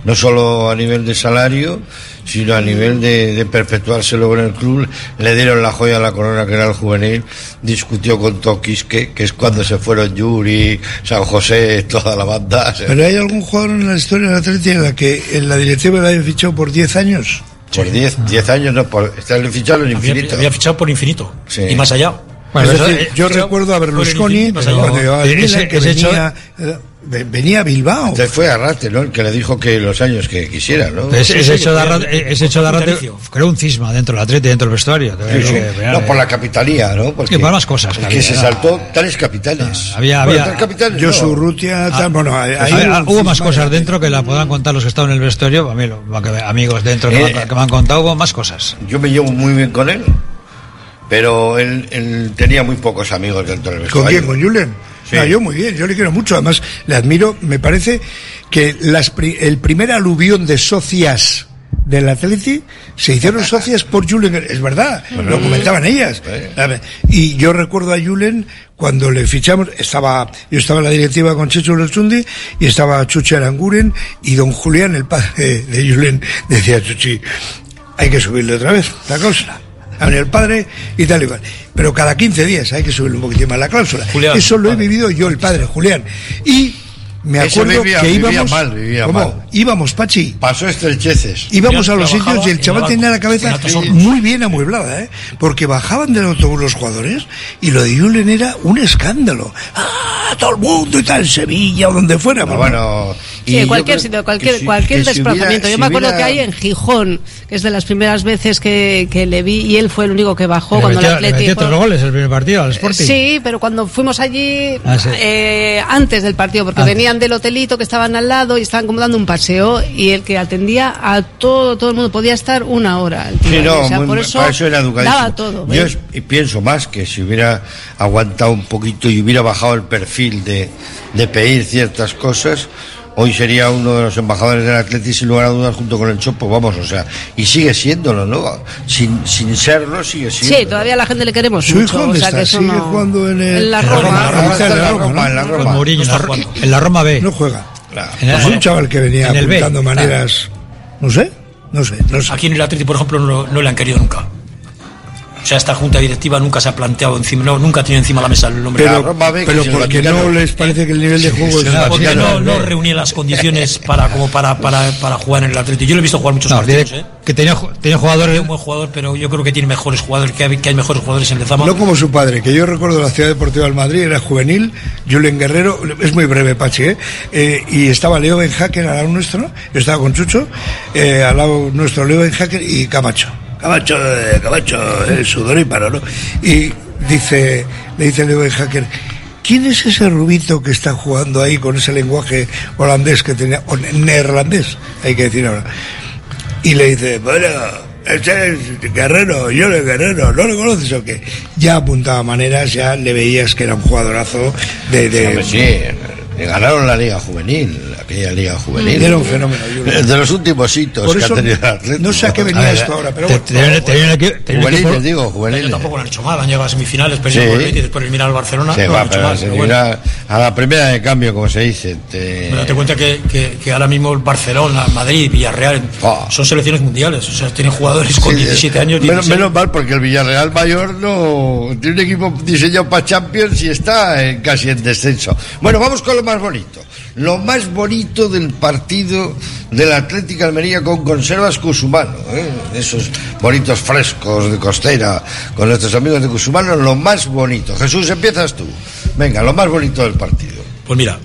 No solo a nivel de salario, sino a nivel de, de perpetuarse luego en el club. Le dieron la joya a la corona, que era el juvenil. Discutió con Toquisque, que es cuando se fueron Yuri, San José, toda la banda. ¿Pero hay algún jugador en la historia en la que en la directiva le haya fichado por 10 años? Por 10 10 años, no, por estar fichado en infinito. había fichado por infinito. Sí. Y más allá. es eso, decir, eh, yo recuerdo a Berlusconi cuando llevaba que ese hecho- venía, eh, a Bilbao. Entonces fue Arrate, ¿no? El que le dijo que los años que quisiera, ¿no? Ese sí, hecho de Arrate, ese hecho de Arrate creó un cisma dentro del atleti, dentro del vestuario. Sí, sí. No, por la capitalía, ¿no? Porque, Sí, por más cosas que Que había, se ¿no? saltó tales capitanes. Había, Bueno, había, tres capitanes, Yo no. su Rutia, tal, bueno, ahí Pues ahí hubo más cosas de- dentro que la podrán contar los que estaban en el vestuario. A mí, lo- que- amigos dentro que, Eh, me han, que me han contado, hubo más cosas. Yo me llevo muy bien con él, pero él, él tenía muy pocos amigos dentro del ¿Con vestuario. quién? ¿Con Julen? Sí. No, yo muy bien, yo le quiero mucho. Además, le admiro. Me parece que las, pri- el primer aluvión de socias del Atleti se hicieron socias por Julen. Es verdad, lo comentaban ellas. Y yo recuerdo a Julen cuando le fichamos, estaba, yo estaba en la directiva con Checho Lerchundi y estaba Chuchi Aranguren y don Julián, el padre de Julen, decía Chuchi, hay que subirle otra vez la cláusula. A ver, el padre y tal y cual. Pero cada 15 días hay que subirle un poquitín más la cláusula. Julián, Eso lo he vivido yo, el padre, Julián. Y me acuerdo vivía- que vivía íbamos... mal, vivía ¿Cómo? mal. Íbamos, Pachi. Pasó estrecheces. Íbamos a los sitios y el en chaval tenía la cabeza en muy bien amueblada, ¿eh? Porque bajaban del autobús los jugadores y lo de Julen era un escándalo. ¡Ah! Todo el mundo y tal, Sevilla o donde fuera. No, pero bueno, Sí, cualquier sitio, cualquier, si- cualquier que si hubiera- desplazamiento. Yo me acuerdo hubiera- que hay en Gijón, que es de las primeras veces que, que le vi, y él fue el único que bajó Le cuando el metió, le metió tres fue- goles el primer partido al Sporting. Sí, pero cuando fuimos allí Ah, sí. eh, antes del partido, porque Antes. venían del hotelito que estaban al lado y estaban como dando un paseo y el que atendía a todo todo el mundo podía estar una hora. el Sí, no, O sea, muy- por eso, para eso era educadísimo. daba todo. Yo ¿eh? es- y pienso más que si hubiera aguantado un poquito y hubiera bajado el perfil de, de pedir ciertas cosas, hoy sería uno de los embajadores del Atleti sin lugar a dudas junto con el Chopo, vamos, o sea, y sigue siéndolo, ¿no? Sin, sin serlo, sigue siendo. Sí, todavía a la gente le queremos ¿Su mucho. hijo dónde o sea, está? que eso ¿Sigue no- jugando en el- en la Roma. En la Roma, en la Roma. B. No juega. En el- Es un chaval que venía B, apuntando claro. maneras. No sé, no sé, no sé. Aquí en el Atleti, por ejemplo, no, no le han querido nunca. O sea, esta junta directiva nunca se ha planteado encima, no, nunca ha tenido encima de la mesa el nombre. Pero, de la Roma. pero porque no les parece que el nivel de juego es Porque demasiado. no, no reunía las condiciones para como para, para, para jugar en el Atleti. Yo lo he visto jugar muchos No, partidos, tiene- ¿eh? que tenía, tenía jugadores. Es un buen jugador, pero yo creo que tiene mejores jugadores, que hay, que hay mejores jugadores en Lezama. No como su padre, que yo recuerdo la Ciudad Deportiva del Madrid, era juvenil, Julen Guerrero, es muy breve, Pachi, ¿eh? Eh, y estaba Leo Ben Hacker al lado nuestro, yo estaba con Chucho, eh, al lado nuestro Leo Ben Hacker y Camacho. Camacho, Camacho, el sudoríparo, ¿no? Y dice, le dice Leo Hacker, ¿quién es ese rubito que está jugando ahí con ese lenguaje holandés que tenía, o neerlandés, hay que decir ahora? Y le dice, bueno, ese es Guerrero, yo le Guerrero, ¿no lo conoces o qué? Ya apuntaba maneras, ya le veías que era un jugadorazo de... de sí, eh, ganaron la Liga Juvenil, aquella Liga Juvenil. Era un fenómeno, Julen. De los últimos hitos Por que eso, ha tenido Atleti. no sé a qué venía esto ahora, pero bueno. Juveniles, digo, juveniles. tampoco lo han hecho mal, han llegado a semifinales, pero Sí. Betis, después de eliminar al Barcelona, Sí, no va, han hecho pero mal. se pero bueno. dirá a la primera de cambio, como se dice. te- Pero date cuenta que, que, que ahora mismo el Barcelona, Madrid, Villarreal son selecciones mundiales. O sea, tienen jugadores con Sí, 17 años. Menos, 16. menos mal, porque el Villarreal Mayor no tiene un equipo diseñado para Champions y está en- casi en descenso. Bueno, vamos con lo más bonito. Lo más bonito del partido del Atlético Almería con conservas Cusumano. ¿eh? Esos bonitos frescos de costera con nuestros amigos de Cusumano, lo más bonito. Jesús, empiezas tú. Venga, lo más bonito del partido. Pues mira,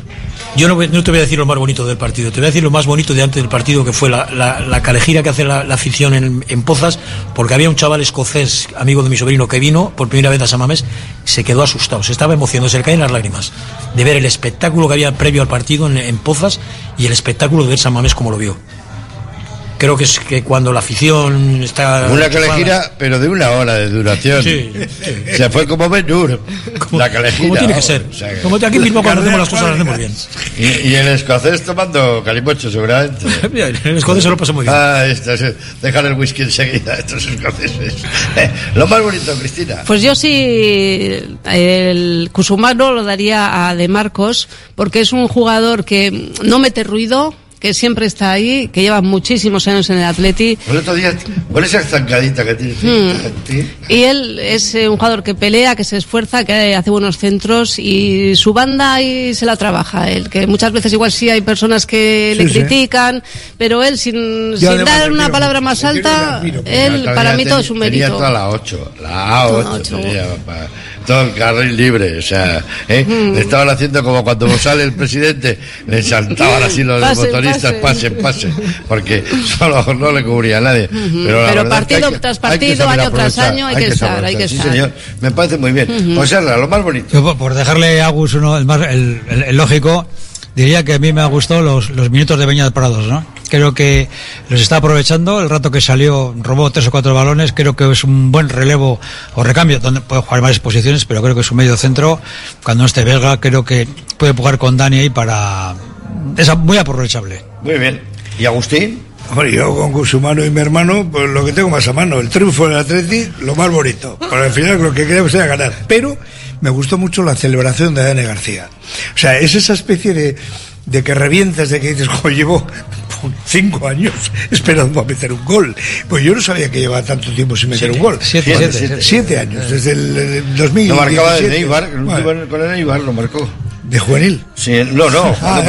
Yo no, no, te voy a decir lo más bonito del partido, te voy a decir lo más bonito de antes del partido, que fue la, la, calejira que hace la, afición en, Pozas, porque había un chaval escocés, amigo de mi sobrino, que vino por primera vez a Samamés, se quedó asustado, se estaba emocionando, se le caen las lágrimas de ver el espectáculo que había previo al partido en, en Pozas y el espectáculo de ver Samamés como lo vio creo que es que cuando la afición está una calejira pero de una hora de duración. Sí, sí. se fue como Benur la calejira como tiene que ser. O sea, como aquí mismo cuando hacemos las cosas las hacemos bien. Y, y el escocés tomando calimocho seguramente. El escocés se lo pasó muy bien. Ah, esto es, dejar el whisky enseguida estos escoceses. Eh, lo más bonito Cristina. Pues yo sí el Cusumano lo daría a De Marcos porque es un jugador que no mete ruido que siempre está ahí, que lleva muchísimos años en el Atleti. Por otro día, con esa zancadita que tiene. Hmm. Y él es eh, un jugador que pelea, que se esfuerza, que hace buenos centros y su banda ahí se la trabaja él, que muchas veces igual sí hay personas que sí, le sí. critican, pero él sin, sin dar una palabra más alta, él para mí todo es un mérito. Tenía toda la 8, la A8 tenía, para, todo el carril libre, o sea, ¿eh? Le estaban haciendo como cuando sale el presidente, le saltaban así los Pase, motoristas, pasen, pasen, porque solo no le cubría a nadie. Pero, la Pero verdad es que partido tras partido, año tras año, hay que estar, hay que sí, estar. señor, me parece muy bien. Ujú. José Arra, lo más bonito. Yo, por- por dejarle a Agus uno, el, más, el, el- el lógico, diría que a mí me ha gustado los, los minutos de Beñat Prados, ¿no? Creo que los está aprovechando, el rato que salió robó tres o cuatro balones, creo que es un buen relevo o recambio, donde puede jugar varias posiciones, pero creo que es un medio centro, cuando no esté Belga, creo que puede jugar con Dani ahí para... Es muy aprovechable. Muy bien. ¿Y Agustín? Hombre, yo con Cusumano y mi hermano, pues lo que tengo más a mano, el triunfo del Atleti, lo más bonito. Pero al final lo que queremos era ganar. Pero me gustó mucho la celebración de Dani García. O sea, es esa especie de, de que revientas, de que dices, jo, llevo cinco años esperando a meter un gol. Pues yo no sabía que llevaba tanto tiempo sin meter Siete. un gol. Siete, Siete, siete. siete años, desde el, el 2017. Lo marcaba de Neibar, el Bueno, último con el Neibar lo marcó. ¿De juvenil? Sí, no, no, Ah,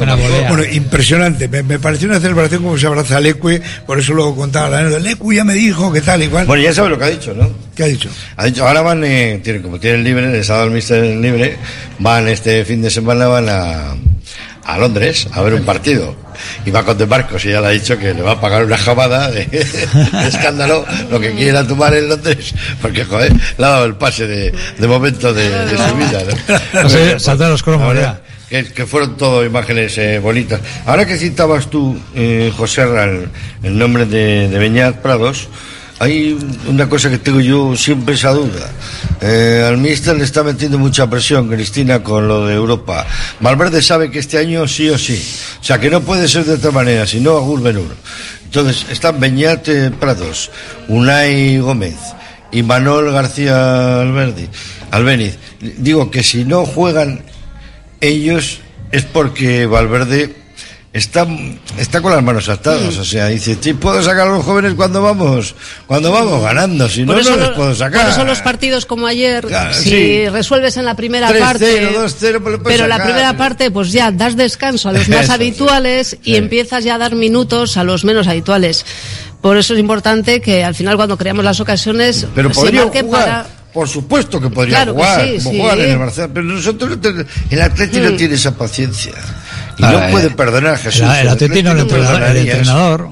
lo marcó. Bueno, impresionante. Me, me pareció una celebración como se abraza al Ecue, por eso luego contaba la anécdota. El Ecue ya me dijo que tal, igual. Bueno, ya sabe lo que ha dicho, ¿no? ¿Qué ha dicho? Ha dicho, ahora van, eh, tienen, como tienen libre, les ha dado el mister libre, van este fin de semana, van a, a Londres a ver un partido. Y va con De Marcos y ya le ha dicho que le va a pagar una jamada de, de escándalo, lo que quiera tomar en Londres, porque, joder, le ha dado el pase de, de momento de, de su vida. ¿no? No sé, saltar los cromos, Que, que fueron todo imágenes eh, bonitas. Ahora que citabas tú, eh, José el nombre de, de Beñat Prados, hay una cosa que tengo yo siempre esa duda. Eh, al míster le está metiendo mucha presión, Cristina, con lo de Europa. Valverde sabe que este año sí o sí. O sea, que no puede ser de otra manera, sino Agur Benur. Entonces, están Beñat Prados, Unai Gómez y Manuel García Alberdi, Albeniz. Digo que si no juegan ellos es porque Valverde está, está con las manos atadas. O sea, dice, sí, puedo sacar a los jóvenes cuando vamos, cuando vamos ganando, si no, Por no les lo- puedo sacar. Por eso los partidos como ayer, Claro, si sí. resuelves en la primera 3-0, parte, 2-0, pues pero la primera parte pues ya das descanso a los más Eso, habituales y empiezas ya a dar minutos a los menos habituales. Por eso es importante que al final cuando creamos las ocasiones Pero se marque jugar. para Por supuesto que podría Claro que jugar, sí, como sí. juegan en el Barcelona, pero nosotros el Atleti no Hmm. tiene esa paciencia. Y Ah, no eh, puede perdonar a Jesús. el- el Atleti no, el entrenador- el entrenador.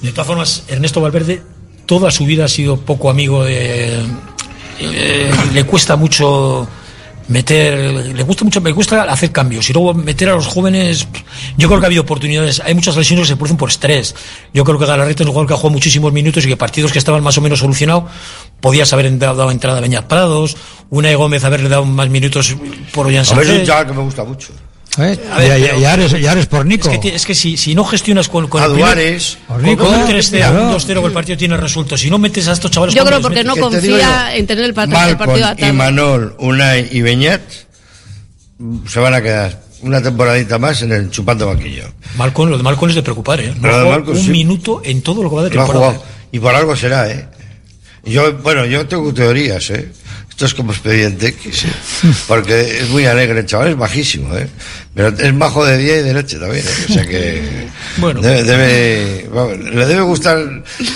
De todas formas, Ernesto Valverde toda su vida ha sido poco amigo de. eh, le cuesta mucho meter, le gusta mucho, me gusta hacer cambios y luego meter a los jóvenes. Yo creo que ha habido oportunidades, hay muchas lesiones que se producen por estrés. Yo creo que Galarreta es un jugador que ha jugado muchísimos minutos y que partidos que estaban más o menos solucionados, podías haber dado, dado entrada a Beñat Prados, una Gómez haberle dado más minutos por Ollán A ver, es un Sánchez. chaval que me gusta mucho. ¿Eh? Ver, ya, ya- eres, ya eres por Nico. Es que, es que si, si no gestionas con, con A el primer- Duares. con, un 3-0, claro. un 2-0 que el partido tiene resuelto, si no metes a estos chavales... yo ¿cuándo creo porque no confía en tener el, part- el Malcom partido y atado. Manol, Unai y Beñat se van a quedar una temporadita más en el chupando banquillo. Malcon, lo de Malcon es de preocupar, ¿eh? Jugado Malcon, un sí. minuto en todo lo que va de temporada. Y por algo será, ¿eh? Yo, bueno, yo tengo teorías, ¿eh? Esto es como expediente X, ¿eh? Porque es muy alegre el chaval, es bajísimo, ¿eh? Pero es majo de día y de noche también, ¿eh? O sea que... Bueno. Debe, debe- vamos, le debe gustar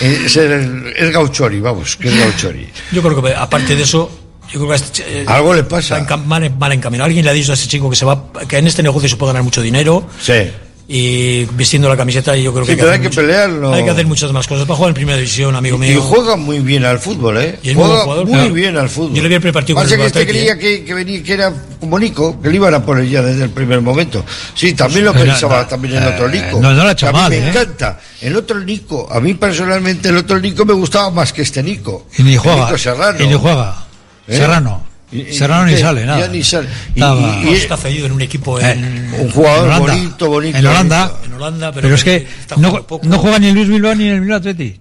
eh, ser el, es gauchori, vamos, que es gauchori. Yo creo que aparte de eso, Yo creo que este- eh, Algo le pasa. mal, mal encaminado. Alguien le ha dicho a ese chico que se va, que en este negocio se puede ganar mucho dinero. Sí. Y vistiendo la camiseta, y yo creo Sí, que, hay hacer que pelearlo. Hay que hacer muchas más cosas para jugar en primera división, amigo Y mío. juega muy bien al fútbol, ¿eh? Y juega jugador, muy claro. bien al fútbol. Yo le vi el primer partido con Pasa el que este creía ¿eh? que, que venía, que era como Nico, que le iban a poner ya desde el primer momento. Sí, también lo Pero, pensaba no, también el eh, otro Nico. no, no lo ha hecho Que a mí mal, me ¿eh? encanta. El otro Nico, a mí personalmente el otro Nico me gustaba más que este Nico. Y ni El juega. Nico Serrano. Y ni juega. ¿Eh? Serrano. Y- y- sale, nada. Ya ni sale. Y- Estaba- y- y- está cedido en un equipo Eh, en, un jugador en Holanda. bonito, bonito. En Holanda. bonito. en Holanda, pero, Pero es que no, poco. no juega ni el Luis Bilbao ni el Bilbao Atleti.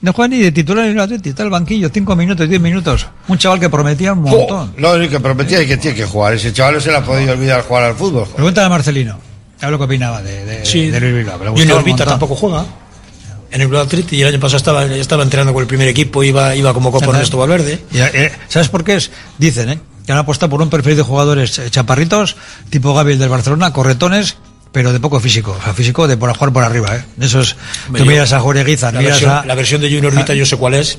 No juega ni de titular en el Atleti. Está el banquillo, 5 minutos, 10 minutos. Un chaval que prometía un montón. No, ni que prometía y que tiene que jugar. Ese chaval no se le ha podido olvidar jugar al fútbol. joder. Pregúntale a Marcelino. A ver lo que opinaba de, de, Sí. de Luis Bilbao. Y en tampoco juega. En el Bilbao Athletic y el año pasado estaba, estaba entrenando con el primer equipo, iba, iba como copo Ajá. Ernesto Valverde. Eh, ¿Sabes por qué es? Dicen, ¿eh? Que han apostado por un perfil de jugadores eh, chaparritos, tipo Gabriel del Barcelona, corretones, pero de poco físico. O sea, físico de por jugar por arriba, ¿eh? Esos. Hombre, Tú miras a Jureguizar, La miras versión, a. la versión de Junior Orbita yo sé cuál es,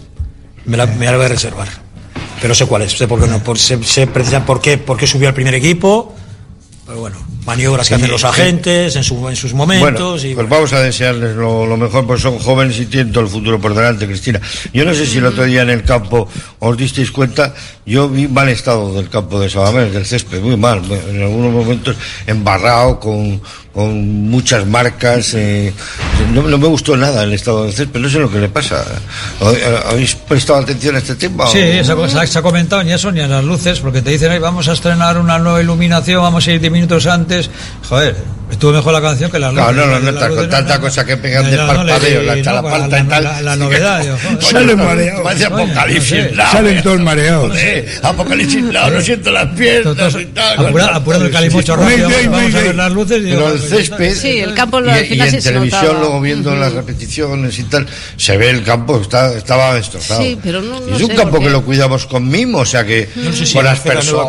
me la, me la voy a reservar. Pero sé cuál es, sé por qué no, por, sé, sé precisamente por qué, por qué subió al primer equipo, pero bueno, maniobras que Sí, hacen los agentes en, su, en sus Bueno, momentos. y, pues vamos a desearles lo, lo mejor, pues son jóvenes y tienen todo el futuro por delante, Cristina. Yo no sé si el otro día en el campo os disteis cuenta, yo vi mal estado del campo de Sabamés, del césped, muy mal, en algunos momentos embarrado, con, con muchas marcas, eh, no, no me gustó nada el estado del césped, no sé lo que le pasa. ¿Habéis prestado atención a este tema? o- Sí, ha, se ha- se ha comentado ni eso ni a las luces, porque te dicen, "Ay, vamos a estrenar una nueva iluminación, vamos a ir 10 minutos antes. Joder, estuvo mejor la canción que las luces. No, no, no, Las no, con tanta cosa que pegan no, de no, no le- parpadeo, la chalapalta la- y tal. La, la novedad, mareados. Parece Coño, apocalipsis no sé. now, Salen todos mareados. Apocalipsis no siento las piernas y tal. Apura, apurando el calimocho Sí. rápido, vamos a ver las luces. Pero el césped. Sí, el campo y, al y en televisión, notaba. luego viendo las repeticiones y tal, se ve el campo, está, estaba destrozado. Sí, pero no- es un sé campo que lo cuidamos con mimo, o sea que Yo no sé si con la las personas.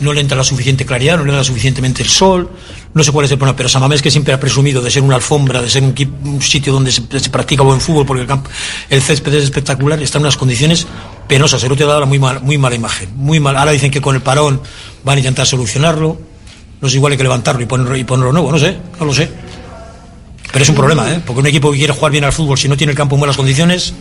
No le entra la suficiente claridad, no le da suficientemente el sol, no sé cuál es el problema, pero Samamés que siempre ha presumido de ser una alfombra, de ser un, sitio donde se, se practica buen fútbol, porque el, campo, el césped es espectacular, está en unas condiciones penosas, el otro día daba muy, mal, muy mala imagen, muy mal. Ahora dicen que con el parón van a intentar solucionarlo, no es igual hay que levantarlo y ponerlo, y ponerlo nuevo, no sé, no lo sé. Pero es un problema, ¿eh? porque un equipo que quiere jugar bien al fútbol, si no tiene el campo en buenas condiciones,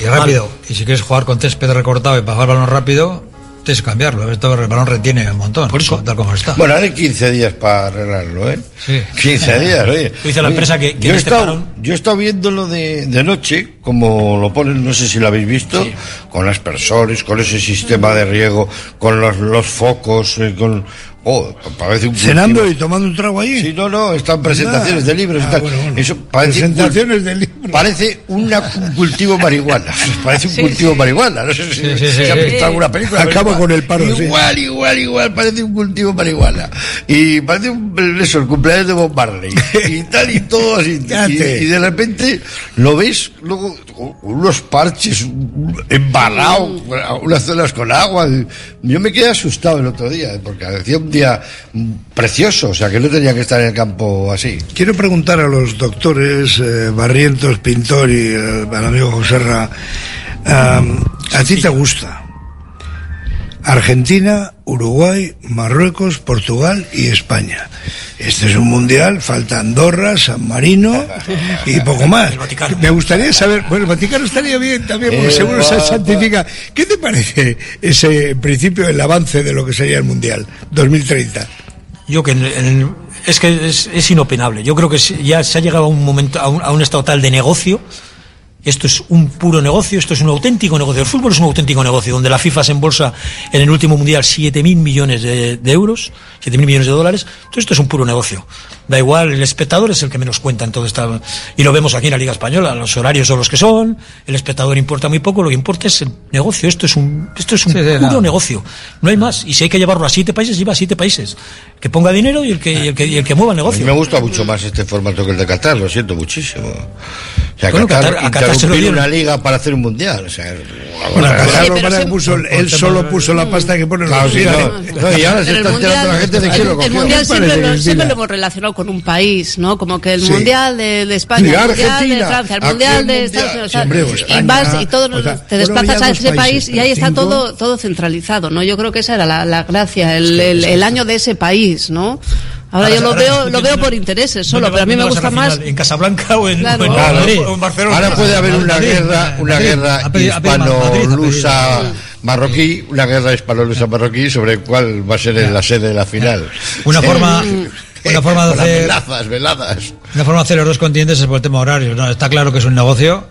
Y rápido. Y si quieres jugar con césped recortado y bajar balón rápido, tienes que cambiarlo. Esto el balón retiene un montón. Por eso. Tal como está. Bueno, hay 15 días para arreglarlo, ¿eh? Sí. 15 días, oye. Dice la empresa que- que yo, en he este estado, parón- yo he estado viéndolo de, de noche, como lo ponen, no sé si lo habéis visto, con aspersores, con ese sistema de riego, con los, los focos, eh, con... Oh, parece un Cenando cultivo. y tomando un trago allí. Sí, no, no, están presentaciones de libros Ah, bueno, bueno. Eso parece un Presentaciones cul- de libros. Parece una, un cultivo marihuana. Parece un Sí, cultivo sí. marihuana. No sé si, Sí, sí, si sí, han sí. visto alguna película. Acaba con el paro, sí. Igual, igual, igual. Parece un cultivo marihuana. Y parece un, eso, el cumpleaños de Bob Marley. Y tal y todo así. Y, de repente lo ves luego unos parches un- embarrados, unas zonas con agua. Yo me quedé asustado el otro día, porque hacía un día precioso, o sea que no tenía que estar en el campo así. Quiero preguntar a los doctores eh, Barrientos, Pintor y eh, al amigo Joserra, am, ¿a ti te gusta? Argentina, Uruguay, Marruecos, Portugal y España. Este es un mundial, falta Andorra, San Marino y poco más. Me gustaría saber, bueno, el Vaticano estaría bien también, porque Eh, seguro se santifica. ¿Qué te parece ese, en principio, el avance de lo que sería el mundial 2030? Yo que en- en- es que es, es inopinable. Yo creo que ya se ha llegado a un momento, a un, a un estado tal de negocio. Esto es un puro negocio, esto es un auténtico negocio. El fútbol es un auténtico negocio, donde la FIFA se embolsa en el último mundial 7.000 millones de, de euros, 7.000 millones de dólares. Entonces esto es un puro negocio. Da igual, el espectador es el que menos cuenta en todo esta... Y lo vemos aquí en la Liga Española, los horarios son los que son, el espectador importa muy poco, lo que importa es el negocio. Esto es un, esto es un Sí, sí, puro nada. negocio. No hay más. Y si hay que llevarlo a siete países, lleva a siete países. Que ponga dinero y el que, y el que, y el que mueva el A mí negocio. me gusta mucho más este formato que el de Qatar, lo siento muchísimo. O sea, Bueno, Qatar, Qatar- a Qatar se lo dieron. una liga para hacer un mundial. O sea, Bueno, una- Qatar Sí, lo se- puso, él solo puso la pasta que pone Claro, los sí, no, no, y ahora se está enterando la gente de quién lo el mundial siempre lo hemos relacionado con un país, ¿no? Como que el Sí. mundial de, de España, el mundial de Francia, el mundial de. Estados Unidos. Sí, hombre, o y España, vas y todo, o sea, te desplazas a ese país y ahí está cinco. todo, todo centralizado, ¿no? Yo creo que esa era la, la gracia, el, el, el año de ese país, ¿no? Ahora, Ahora yo lo ahora veo, lo veo por intereses solo, ¿Dónde pero a mí me a gusta más. ¿En Casablanca o en, Claro. o en- Claro. o en Barcelona? Ahora puede haber una Madrid, guerra, una Madrid. guerra hispano-lusa marroquí, una guerra hispano-lusa marroquí sobre cuál va a ser la sede de la final. Una forma, una forma de hacer, veladas, veladas. una forma de hacer los dos continentes es por el tema horario. ¿no? Está claro que es un negocio.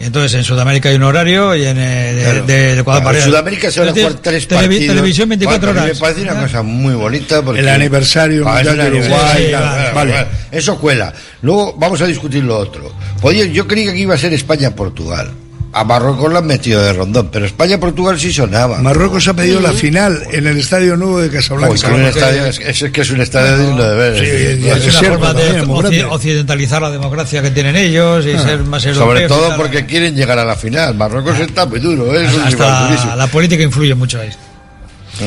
Y entonces en Sudamérica hay un horario y en eh, de, Claro. de- de Ecuador Claro, para en. Sudamérica se van a jugar tres televi- partidos. Televisión 24 Bueno, a mí horas. me parece una cosa muy bonita porque El aniversario Ah, mundial de Uruguay, tal, claro, vale. claro. Eso cuela. Luego vamos a discutir lo otro. Oye, yo creía que iba a ser España-Portugal. A Marruecos lo han metido de rondón, pero España-Portugal sí sonaba. Marruecos ha pedido la final en el Estadio Nuevo de Casablanca. que un estadio- es, es que es un estadio digno de ver. Sí, es- y una forma de también occidentalizar la democracia que tienen ellos y Ah. ser más europeos. Sobre y todo porque quieren llegar a la final. Marruecos está muy duro, ¿eh? es un Hasta la política influye mucho ahí.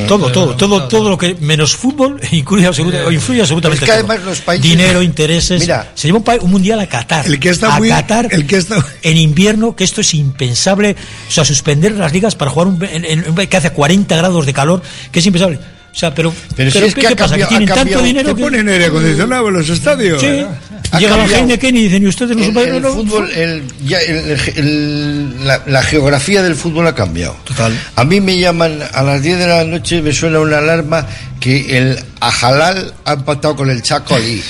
Todo, todo, todo, todo lo que menos fútbol incluye absoluta- o influye absolutamente Es que todo. además los países- Dinero, intereses. Mira. se lleva un, un mundial a Qatar. El que está a muy- Qatar el que está- en invierno, que esto es impensable. O sea, suspender las ligas para jugar un, en, en que hace 40 grados de calor, que es impensable. O sea, pero, Pero si es ¿qué, que ha qué pasa? cambiado- ¿Que tienen ha tanto cambiado- dinero ¿Qué que- ponen aire acondicionado en los estadios? Sí. Llega la cambiado. Heineken y dicen, ¿y ustedes no El, el fútbol, el- ya la, la geografía del fútbol ha cambiado. Total. A mí me llaman a las 10 de la noche, me suena una alarma que el Ajalal ha empatado con el Chacolí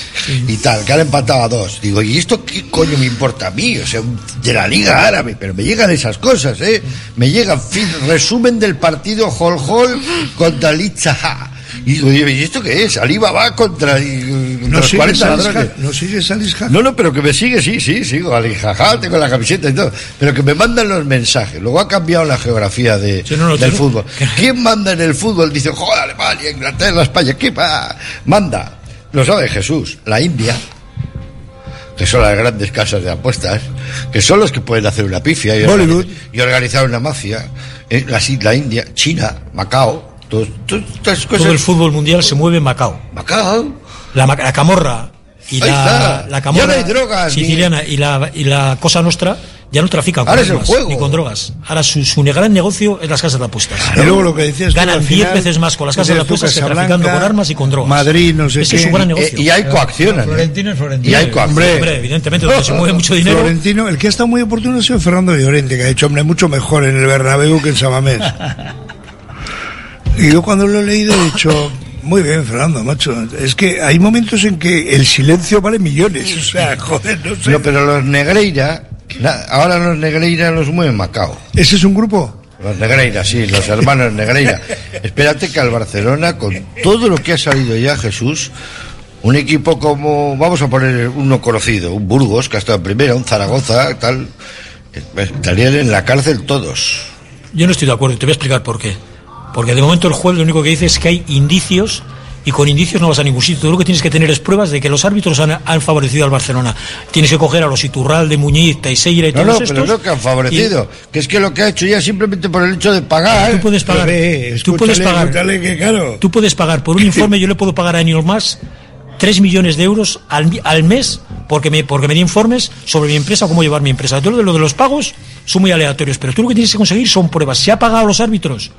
y tal, que han empatado a dos. Digo, ¿y esto qué coño me importa a mí? O sea, de la Liga Árabe, pero me llegan esas cosas, ¿eh? Me llegan, fin, resumen del partido Hol Hol contra Litzaha. Y digo, ¿y esto qué es? Alibaba contra, y- contra No los sigues 40 a ladrones. no sigues a Lisja. No, no, pero que me sigue, sí, sí, sigo, jaja, tengo la camiseta y todo. Pero que me mandan los mensajes. Luego ha cambiado la geografía de, Sí, no, no, del fútbol. ¿Quién manda en el fútbol? Dice, joder, Alemania, Inglaterra, España, ¿qué va? Manda. Lo sabe Jesús, la India, que son las grandes casas de apuestas, que son los que pueden hacer una pifia y, organizar, y organizar una mafia. Eh, la, la India, China, Macao, todo- todo- todas estas cosas. todo el fútbol mundial se mueve en Macao. Macao. La, la camorra y Ahí la, camorra no hay drogas, ni- siciliana y la, y la cosa nuestra ya no trafican con armas ni con drogas. Ahora su, su gran negocio es las casas de apuestas. Y luego lo que decías Ganan al 10 final, veces más con las casas de apuestas que traficando con armas y con drogas. Madrid, no sé Ese qué. es su gran Eh, negocio. y hay coaccionan. ¿eh? Florentino es Florentino. Y hay coaccionan. Hombre, evidentemente, donde se mueve mucho dinero. Florentino, el que ha estado muy oportuno ha sido Fernando Llorente, que ha hecho hombre mucho mejor en el Bernabéu que en Samamés. y yo cuando lo he leído he dicho, muy bien, Fernando, macho. Es que hay momentos en que el silencio vale millones. O sea, joder, no sé. No, pero los Negreira, na- ahora los Negreira los mueven Macao. ¿Ese es un grupo? Los Negreira, sí, los hermanos Negreira. Espérate que al Barcelona, con todo lo que ha salido ya, Jesús, un equipo como, vamos a poner uno conocido, un Burgos, que ha estado en primera, un Zaragoza, tal, eh, estarían en la cárcel todos. Yo no estoy de acuerdo y te voy a explicar por qué. Porque de momento el juez lo único que dice es que hay indicios y con indicios no vas a ningún sitio. Tú lo que tienes que tener es pruebas de que los árbitros han, han favorecido al Barcelona. Tienes que coger a los Iturralde, Muñiz, Teixeira y No, todos no, estos. pero no que han favorecido, que es que lo que ha hecho ya simplemente por el hecho de pagar. Tú puedes pagar. Joder, tú puedes pagar. escúchale que claro. Tú puedes pagar por un informe, yo le puedo pagar a Enil más 3 millones de euros al, al mes porque me, porque me di informes sobre mi empresa o cómo llevar mi empresa. Todo lo de los pagos son muy aleatorios, pero tú lo que tienes que conseguir son pruebas. ¿Se ha pagado a los árbitros?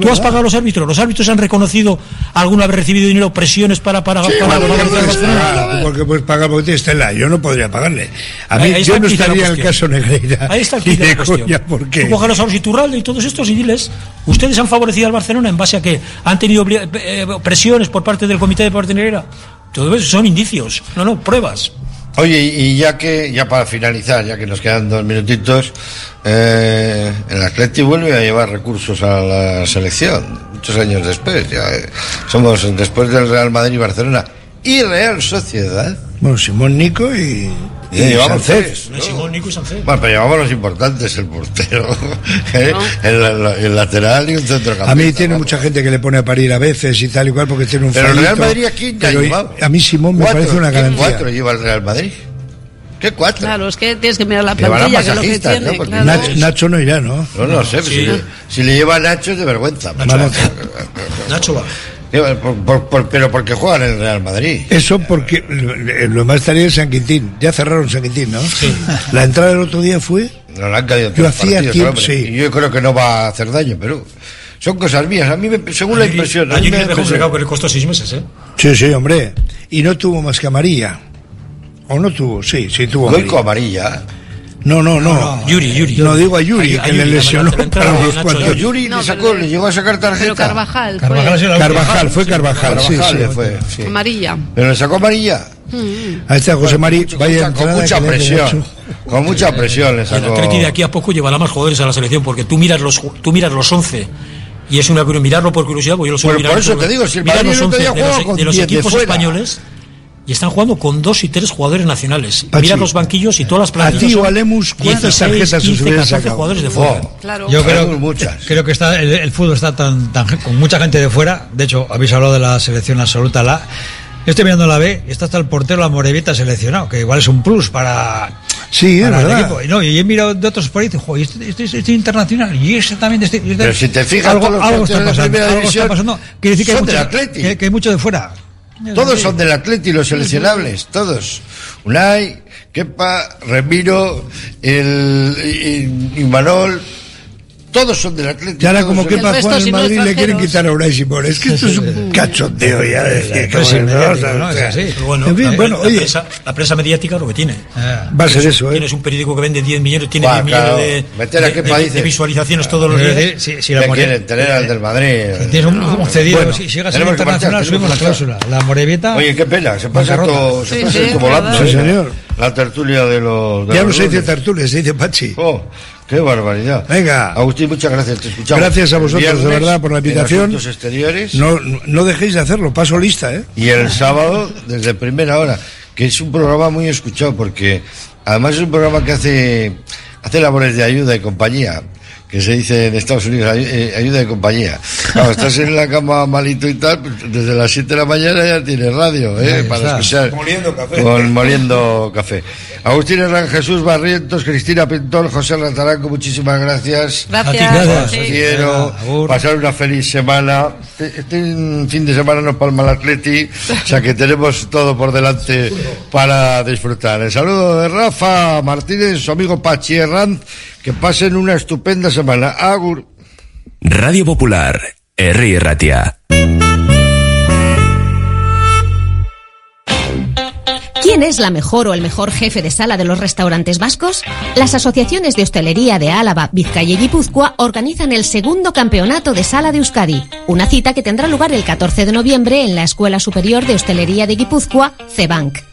¿Tú has pagado a los árbitros? ¿Los árbitros han reconocido alguna vez recibido dinero, presiones para, para, para, para- Porque para- puedes para- pagar, porque puedes pagar porque tienes tela. Yo no podría pagarle. A mí, Ahí- yo no quid estaría en el caso Negreira. Ahí está el kit de la de cuestión. coña, ¿por qué? Tú cógelos a los Iturralde y todos estos y diles, ustedes han favorecido al Barcelona en base a que han tenido eh, presiones por parte del comité de partenariedad. Todo eso son indicios, no, no, pruebas. Oye, y ya que, ya para finalizar, ya que nos quedan dos minutitos, eh, el Atleti vuelve a llevar recursos a la selección, muchos años después, ya eh, somos después del Real Madrid y Barcelona y Real Sociedad. Bueno, Simón Nico y, Y llevamos tres, ¿no? Simón, Nico y. Bueno, pero llevamos los importantes, el portero, ¿eh? el, el lateral y un centrocampista. A mí tiene vamos. mucha gente que le pone a parir a veces y tal y cual porque tiene un Pero el Real. Madrid aquí ya Pero lleva. a mí Simón me parece una ¿qué garantía. Cuatro lleva el Real Madrid. ¿Qué cuatro? Claro, es que tienes que mirar la plantilla, que es lo que tiene. Nacho no irá, ¿no? No, no sé, Sí. si, le, si le lleva a Nacho es de vergüenza. Vamos. Nacho va. Digo, por- por- por- pero porque juegan en el Real Madrid. Eso porque lo, lo más estaría en San Quintín. Ya cerraron San Quintín, ¿no? Sí. La entrada del otro día fue. No le han caído Yo hacía partidos, tiempo, hombre. sí. Y yo creo que no va a hacer daño, pero son cosas mías. A mí, me, según la impresión. a mí me da dejó recado que le costó seis meses, ¿eh? Sí, sí, hombre. Y no tuvo más que amarilla. ¿O no tuvo? Sí, sí tuvo Goico amarilla. No, no, no. Yuri, Yuri. No digo a Yuri, A- a que le lesionó para unos cuantos. Yuri le sacó, le llegó a sacar tarjeta. Pero Carvajal. fue Carvajal, fue Carvajal, sí, Carvajal sí. le fue, sí. Amarilla. Pero le sacó amarilla. Mm. Ahí está José Mari, Con vaya con mucha presión. Con mucha presión le Y el sacó. Atleti de aquí a poco llevará más jugadores a la selección porque tú miras los ju- tú miras los 11 y es una curiosidad mirarlo por curiosidad porque yo lo suelo Bueno, mirar por eso te digo, si el Madrid los el otro 11 día de jugaba los, con de los 10 de equipos fuera. españoles y están jugando con dos y tres jugadores nacionales Pachi, miras los banquillos y todas las a plantillas ti o a Lemus, ¿cuántas 16, tarjetas os 15, hubieras 14 sacado? jugadores de fuera Claro. Yo creo, muchas. creo que está el, el fútbol está tan, tan con mucha gente de fuera. De hecho, habéis hablado de la selección absoluta. La, yo estoy mirando la B y está hasta el portero la Morevita seleccionado, que igual es un plus para, Sí, es el verdad. equipo. Y, no, y he mirado de otros países, joder, este, este, este, este internacional y ese también. Este, este- Pero si te fijas, algo, está pasando. Algo está pasando. Quiere decir que hay, mucho, que, que hay mucho de fuera. Todos son del Atleti, los seleccionables, todos. Unai, Kepa, Remiro, el, y- y Imanol, todos son del Atleti. Y ahora como que para jugar en no Madrid le quieren quitar a Unai Simón. Es que esto es un cachondeo ya. sí, bueno, mediático, o sea, ¿no? Es así. Pero bueno, En fin, la, oye. prensa, la prensa mediática lo que tiene Va a ser eso, ¿eh? tienes un periódico que vende 10 millones tiene Buah, 10 millones de, Meter a de- qué de- países. de visualizaciones todos los días si, si la ¿Qué More- quieren tener al del Madrid? Tienes un, un cedido, Bueno, si, si llegas a ser internacional, marchar, subimos la cláusula. La Morevieta. Oye, qué pena, se pasa todo, Sí, sí, volando. verdad. ¿eh? Sí, señor. La tertulia de los. Ya no se dice tertulia, se dice Pachi. Qué barbaridad. Venga. Agustín, muchas gracias, te escuchamos. Gracias a vosotros, de verdad, por la invitación. Exteriores. No, no dejéis de hacerlo, paso lista, ¿eh? Y el sábado, desde primera hora, que es un programa muy escuchado, porque además es un programa que hace, hace labores de ayuda y compañía, que se dice en Estados Unidos, ay- eh, ayuda de compañía. Claro, estás en la cama malito y tal, pues desde las 7 de la mañana ya tienes radio, ¿eh? Ahí para está. escuchar. Moliendo café. Con Moliendo Café. Agustín Herrán, Jesús Barrientos, Cristina Pintor, José Rantaranco, muchísimas gracias. Gracias. Gracias. Os Sí. quiero agur. pasar una feliz semana. Este este fin de semana nos palma el Atleti, o sea que tenemos todo por delante para disfrutar. El saludo de Rafa Martínez, su amigo Pachi Herranz, que pasen una estupenda semana. Agur. Radio Popular, R. Ratia. ¿Quién es la mejor o el mejor jefe de sala de los restaurantes vascos? Las asociaciones de hostelería de Álava, Vizcaya y Guipúzcoa organizan el segundo campeonato de sala de Euskadi, una cita que tendrá lugar el 14 de noviembre en la Escuela Superior de Hostelería de Guipúzcoa, CEBANC.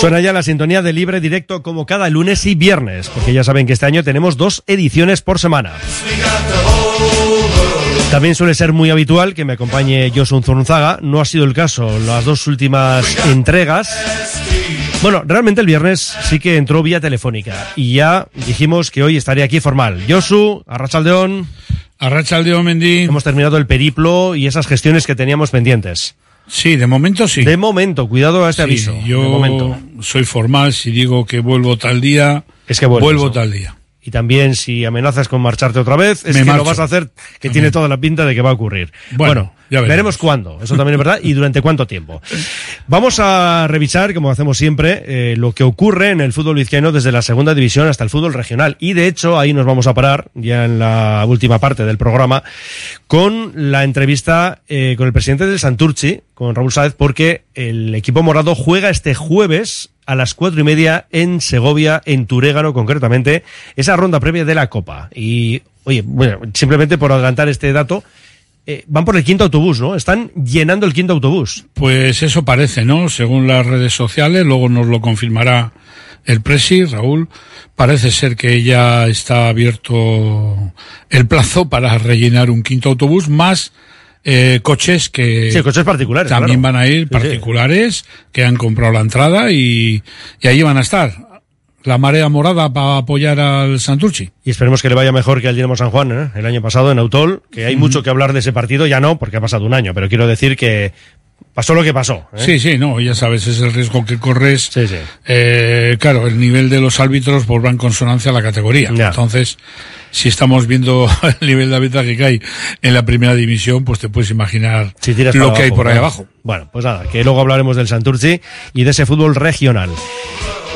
Suena ya la sintonía de libre directo como cada lunes y viernes, porque ya saben que este año tenemos dos ediciones por semana. También suele ser muy habitual que me acompañe Josun Zurunzaga. No ha sido el caso las dos últimas entregas. Bueno, realmente el viernes sí que entró vía telefónica y ya dijimos que hoy estaría aquí formal. Josu, Arrachaldeón. Arrachaldeón, Mendy. Hemos terminado el periplo y esas gestiones que teníamos pendientes. Sí, de momento sí. De momento, cuidado a este Sí, aviso. Yo de momento. soy formal si digo que vuelvo tal día. Es que vuelvo ¿no? tal día. Y también si amenazas con marcharte otra vez, es Me que lo vas a hacer que tiene toda la pinta de que va a ocurrir. Bueno, ya veremos. veremos cuándo, eso también es verdad, y durante cuánto tiempo. Vamos a revisar, como hacemos siempre, eh, lo que ocurre en el fútbol vizcaíno desde la segunda división hasta el fútbol regional. Y de hecho, ahí nos vamos a parar, ya en la última parte del programa, con la entrevista eh, con el presidente del Santurchi, con Raúl Sáez, porque el equipo morado juega este jueves a las cuatro y media en Segovia, en Turégano concretamente, esa ronda previa de la Copa. Y, oye, bueno, simplemente por adelantar este dato, eh, van por el quinto autobús, ¿no? Están llenando el quinto autobús. Pues eso parece, ¿no? Según las redes sociales, luego nos lo confirmará el presi, Raúl. Parece ser que ya está abierto el plazo para rellenar un quinto autobús, más eh, coches que Sí, coches particulares. también claro. van a ir Sí, sí. particulares que han comprado la entrada y, y ahí van a estar. La marea morada para apoyar al Santurchi. Y esperemos que le vaya mejor que al Dinamo San Juan, ¿eh? el año pasado en Autol, que hay mucho que hablar de ese partido, ya no, porque ha pasado un año, pero quiero decir que pasó lo que pasó. ¿eh? Sí, sí, no, ya sabes, es el riesgo que corres. Sí, sí. Eh, claro, el nivel de los árbitros pues va en consonancia a la categoría. Entonces, si estamos viendo el nivel de arbitraje que hay en la primera división, pues te puedes imaginar Si lo que hay por ahí abajo. Bueno, pues nada, que luego hablaremos del Santurci y de ese fútbol regional.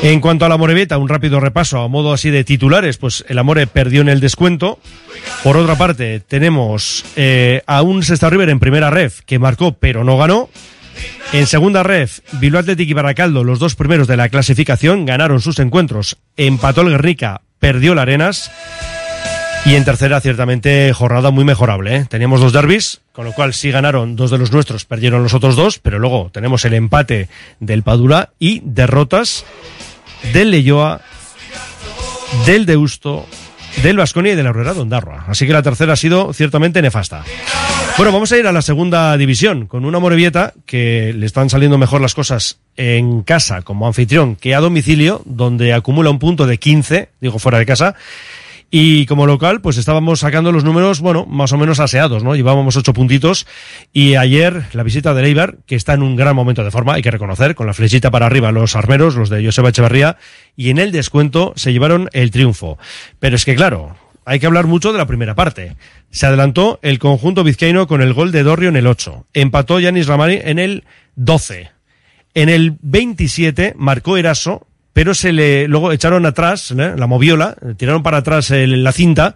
En cuanto a la un rápido repaso a modo así de titulares, pues el Amore perdió en el descuento. Por otra parte, tenemos eh, a un Sesta River en primera ref que marcó pero no ganó. En segunda ref, Bilbao Athletic y Baracaldo, los dos primeros de la clasificación, ganaron sus encuentros. Empató el Guernica, perdió el Arenas. Y en tercera, ciertamente, jornada muy mejorable. ¿eh? Teníamos dos derbis, con lo cual sí ganaron dos de los nuestros, perdieron los otros dos, pero luego tenemos el empate del Padula y derrotas del Leyoa, del Deusto, del Vasconia y de la Herrera de Ondarroa. Así que la tercera ha sido ciertamente nefasta. Bueno, vamos a ir a la segunda división con una Morevieta que le están saliendo mejor las cosas en casa como anfitrión que a domicilio, donde acumula un punto de 15, digo fuera de casa. Y como local, pues estábamos sacando los números, bueno, más o menos aseados, ¿no? Llevábamos ocho puntitos. Y ayer la visita de Eibar, que está en un gran momento de forma, hay que reconocer, con la flechita para arriba los armeros, los de Joseba Echeverría, y en el descuento se llevaron el triunfo. Pero es que claro, hay que hablar mucho de la primera parte. Se adelantó el conjunto vizcaíno con el gol de Dorrio en el 8. Empató Yanis Ramani en el 12. En el 27 marcó Eraso, pero se le luego echaron atrás ¿eh? la moviola, tiraron para atrás el- la cinta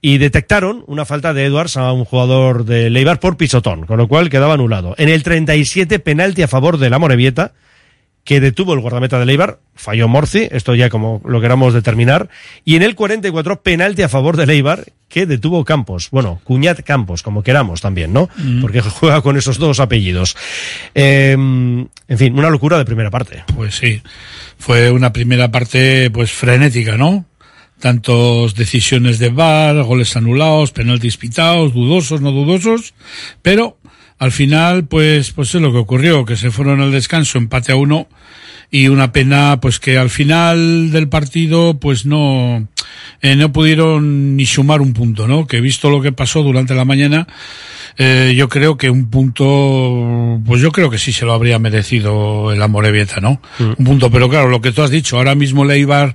y detectaron una falta de Edwards a un jugador de Leibar por pisotón, con lo cual quedaba anulado. En el 37 penalti a favor de la Morevieta que detuvo el guardameta de Leibar, falló Morci, esto ya como lo queramos determinar, y en el 44 penalti a favor de Leibar, que detuvo Campos, bueno, Cuñat Campos, como queramos también, ¿no? Mm. Porque juega con esos dos apellidos. Eh, en fin, una locura de primera parte. Pues sí, fue una primera parte pues frenética, ¿no? Tantos decisiones de VAR, goles anulados, penaltis pitados, dudosos, no dudosos, pero al final pues pues es lo que ocurrió, que se fueron al descanso empate a uno y una pena pues que al final del partido pues no eh, no pudieron ni sumar un punto, ¿no? Que visto lo que pasó durante la mañana eh, yo creo que un punto, pues yo creo que sí se lo habría merecido el Amorebieta, ¿no? Un punto, pero claro, lo que tú has dicho, ahora mismo Leibar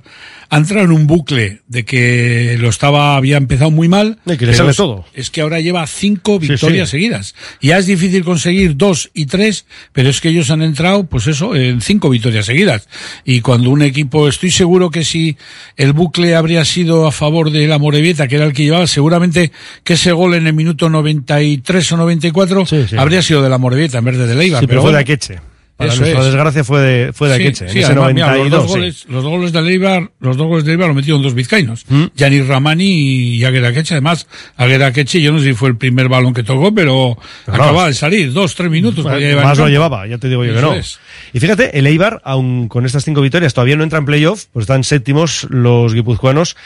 ha entrado en un bucle de que lo estaba, había empezado muy mal. De que le pero sale es- todo. Es que ahora lleva cinco Sí, victorias sí. seguidas. Ya es difícil conseguir dos y tres, pero es que ellos han entrado, pues eso, en cinco victorias seguidas. Y cuando un equipo, estoy seguro que si el bucle habría sido a favor de la Morevieta, que era el que llevaba, seguramente que ese gol en el minuto 93 o 94 habría sido de la Morevieta en vez de de Leibar. Sí, pero fue de Akeche. Para Eso nuestra es. desgracia fue de, fue de Sí, Akeche, sí, en ese además, mira, 92. los, dos sí. goles, los dos goles de Leibar, los dos goles de Leibar lo metieron dos vizcaínos. ¿Mm? Gianni Ramani y Aguera Akeche. Además, Aguera Akeche, yo no sé si fue el primer balón que tocó, pero Claro. acababa de salir, dos, tres minutos. Podía llevar más lo llevaba, ya te digo yo que no. es. Y fíjate, el Eibar, aun con estas cinco victorias, todavía no entra en playoff, pues están séptimos los guipuzcoanos.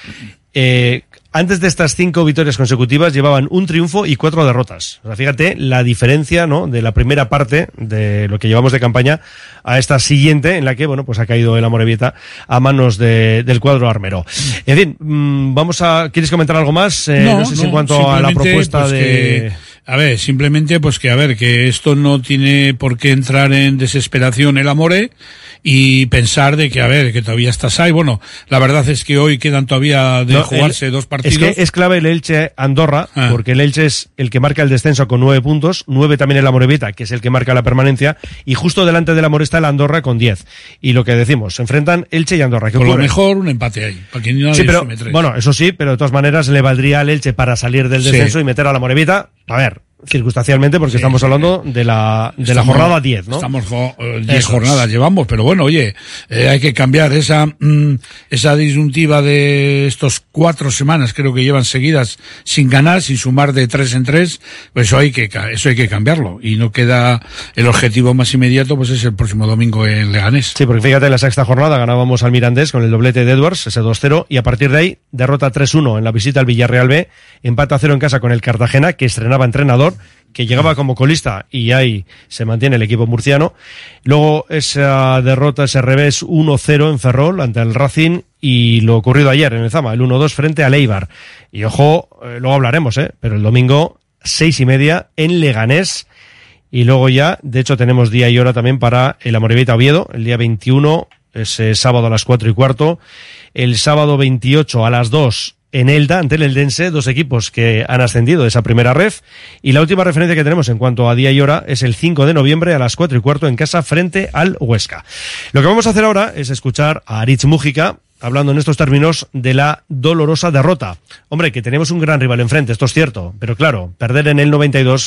Eh, antes de estas cinco victorias consecutivas llevaban un triunfo y cuatro derrotas. O sea, fíjate la diferencia, ¿no? De la primera parte de lo que llevamos de campaña a esta siguiente en la que, bueno, pues ha caído el Amorebieta a manos de- del cuadro armero. En fin, mm, vamos a, ¿quieres comentar algo más? Eh, no, sé si en cuanto a la propuesta pues, de... que- a ver, simplemente pues que a ver, que esto no tiene por qué entrar en desesperación el Amore y pensar de que a ver, que todavía estás ahí. Bueno, la verdad es que hoy quedan todavía de No, jugarse el- dos partidos. Es que es clave el Elche Andorra, Ah. porque el Elche es el que marca el descenso con nueve puntos, nueve también el Amorebieta, que es el que marca la permanencia, y justo delante del Amor está el Andorra con diez. Y lo que decimos, se enfrentan Elche y Andorra. ¿Qué Por lo mejor un empate ahí, para que nadie Sí, pero, bueno, eso sí, pero de todas maneras le valdría al Elche para salir del Sí. descenso y meter a la Morevieta, a ver, circunstancialmente, porque estamos hablando de la, de la jornada 10, ¿no? Estamos jo- eh, 10 Eso es. jornadas llevamos, pero bueno, oye, eh, hay que cambiar esa mm, esa disyuntiva de estos cuatro semanas, creo que llevan seguidas sin ganar, sin sumar de tres en tres, pues eso hay que eso hay que cambiarlo y no queda el objetivo más inmediato, pues es el próximo domingo en Leganés. Sí, porque fíjate, en la sexta jornada ganábamos al Mirandés con el doblete de Edwards, ese 2-0, y a partir de ahí, derrota 3-1 en la visita al Villarreal B, empate a 0 en casa con el Cartagena, que estrenaba entrenador, que llegaba como colista y ahí se mantiene el equipo murciano. Luego esa derrota, ese revés 1-0 en Ferrol ante el Racing y lo ocurrido ayer en el Zama, el 1-2 frente al Eibar. Y ojo, eh, luego hablaremos, ¿eh? pero el domingo, seis y media en Leganés. Y luego ya, de hecho, tenemos día y hora también para el Amorebieta Oviedo, el día 21, ese sábado a las 4 y cuarto. El sábado 28 a las 2 en Elda, ante el Eldense, dos equipos que han ascendido de esa primera ref. Y la última referencia que tenemos en cuanto a día y hora es el 5 de noviembre a las 4 y cuarto en casa frente al Huesca. Lo que vamos a hacer ahora es escuchar a Aritz Mújica hablando en estos términos de la dolorosa derrota. Hombre, que tenemos un gran rival enfrente, esto es cierto, pero claro, perder en el 92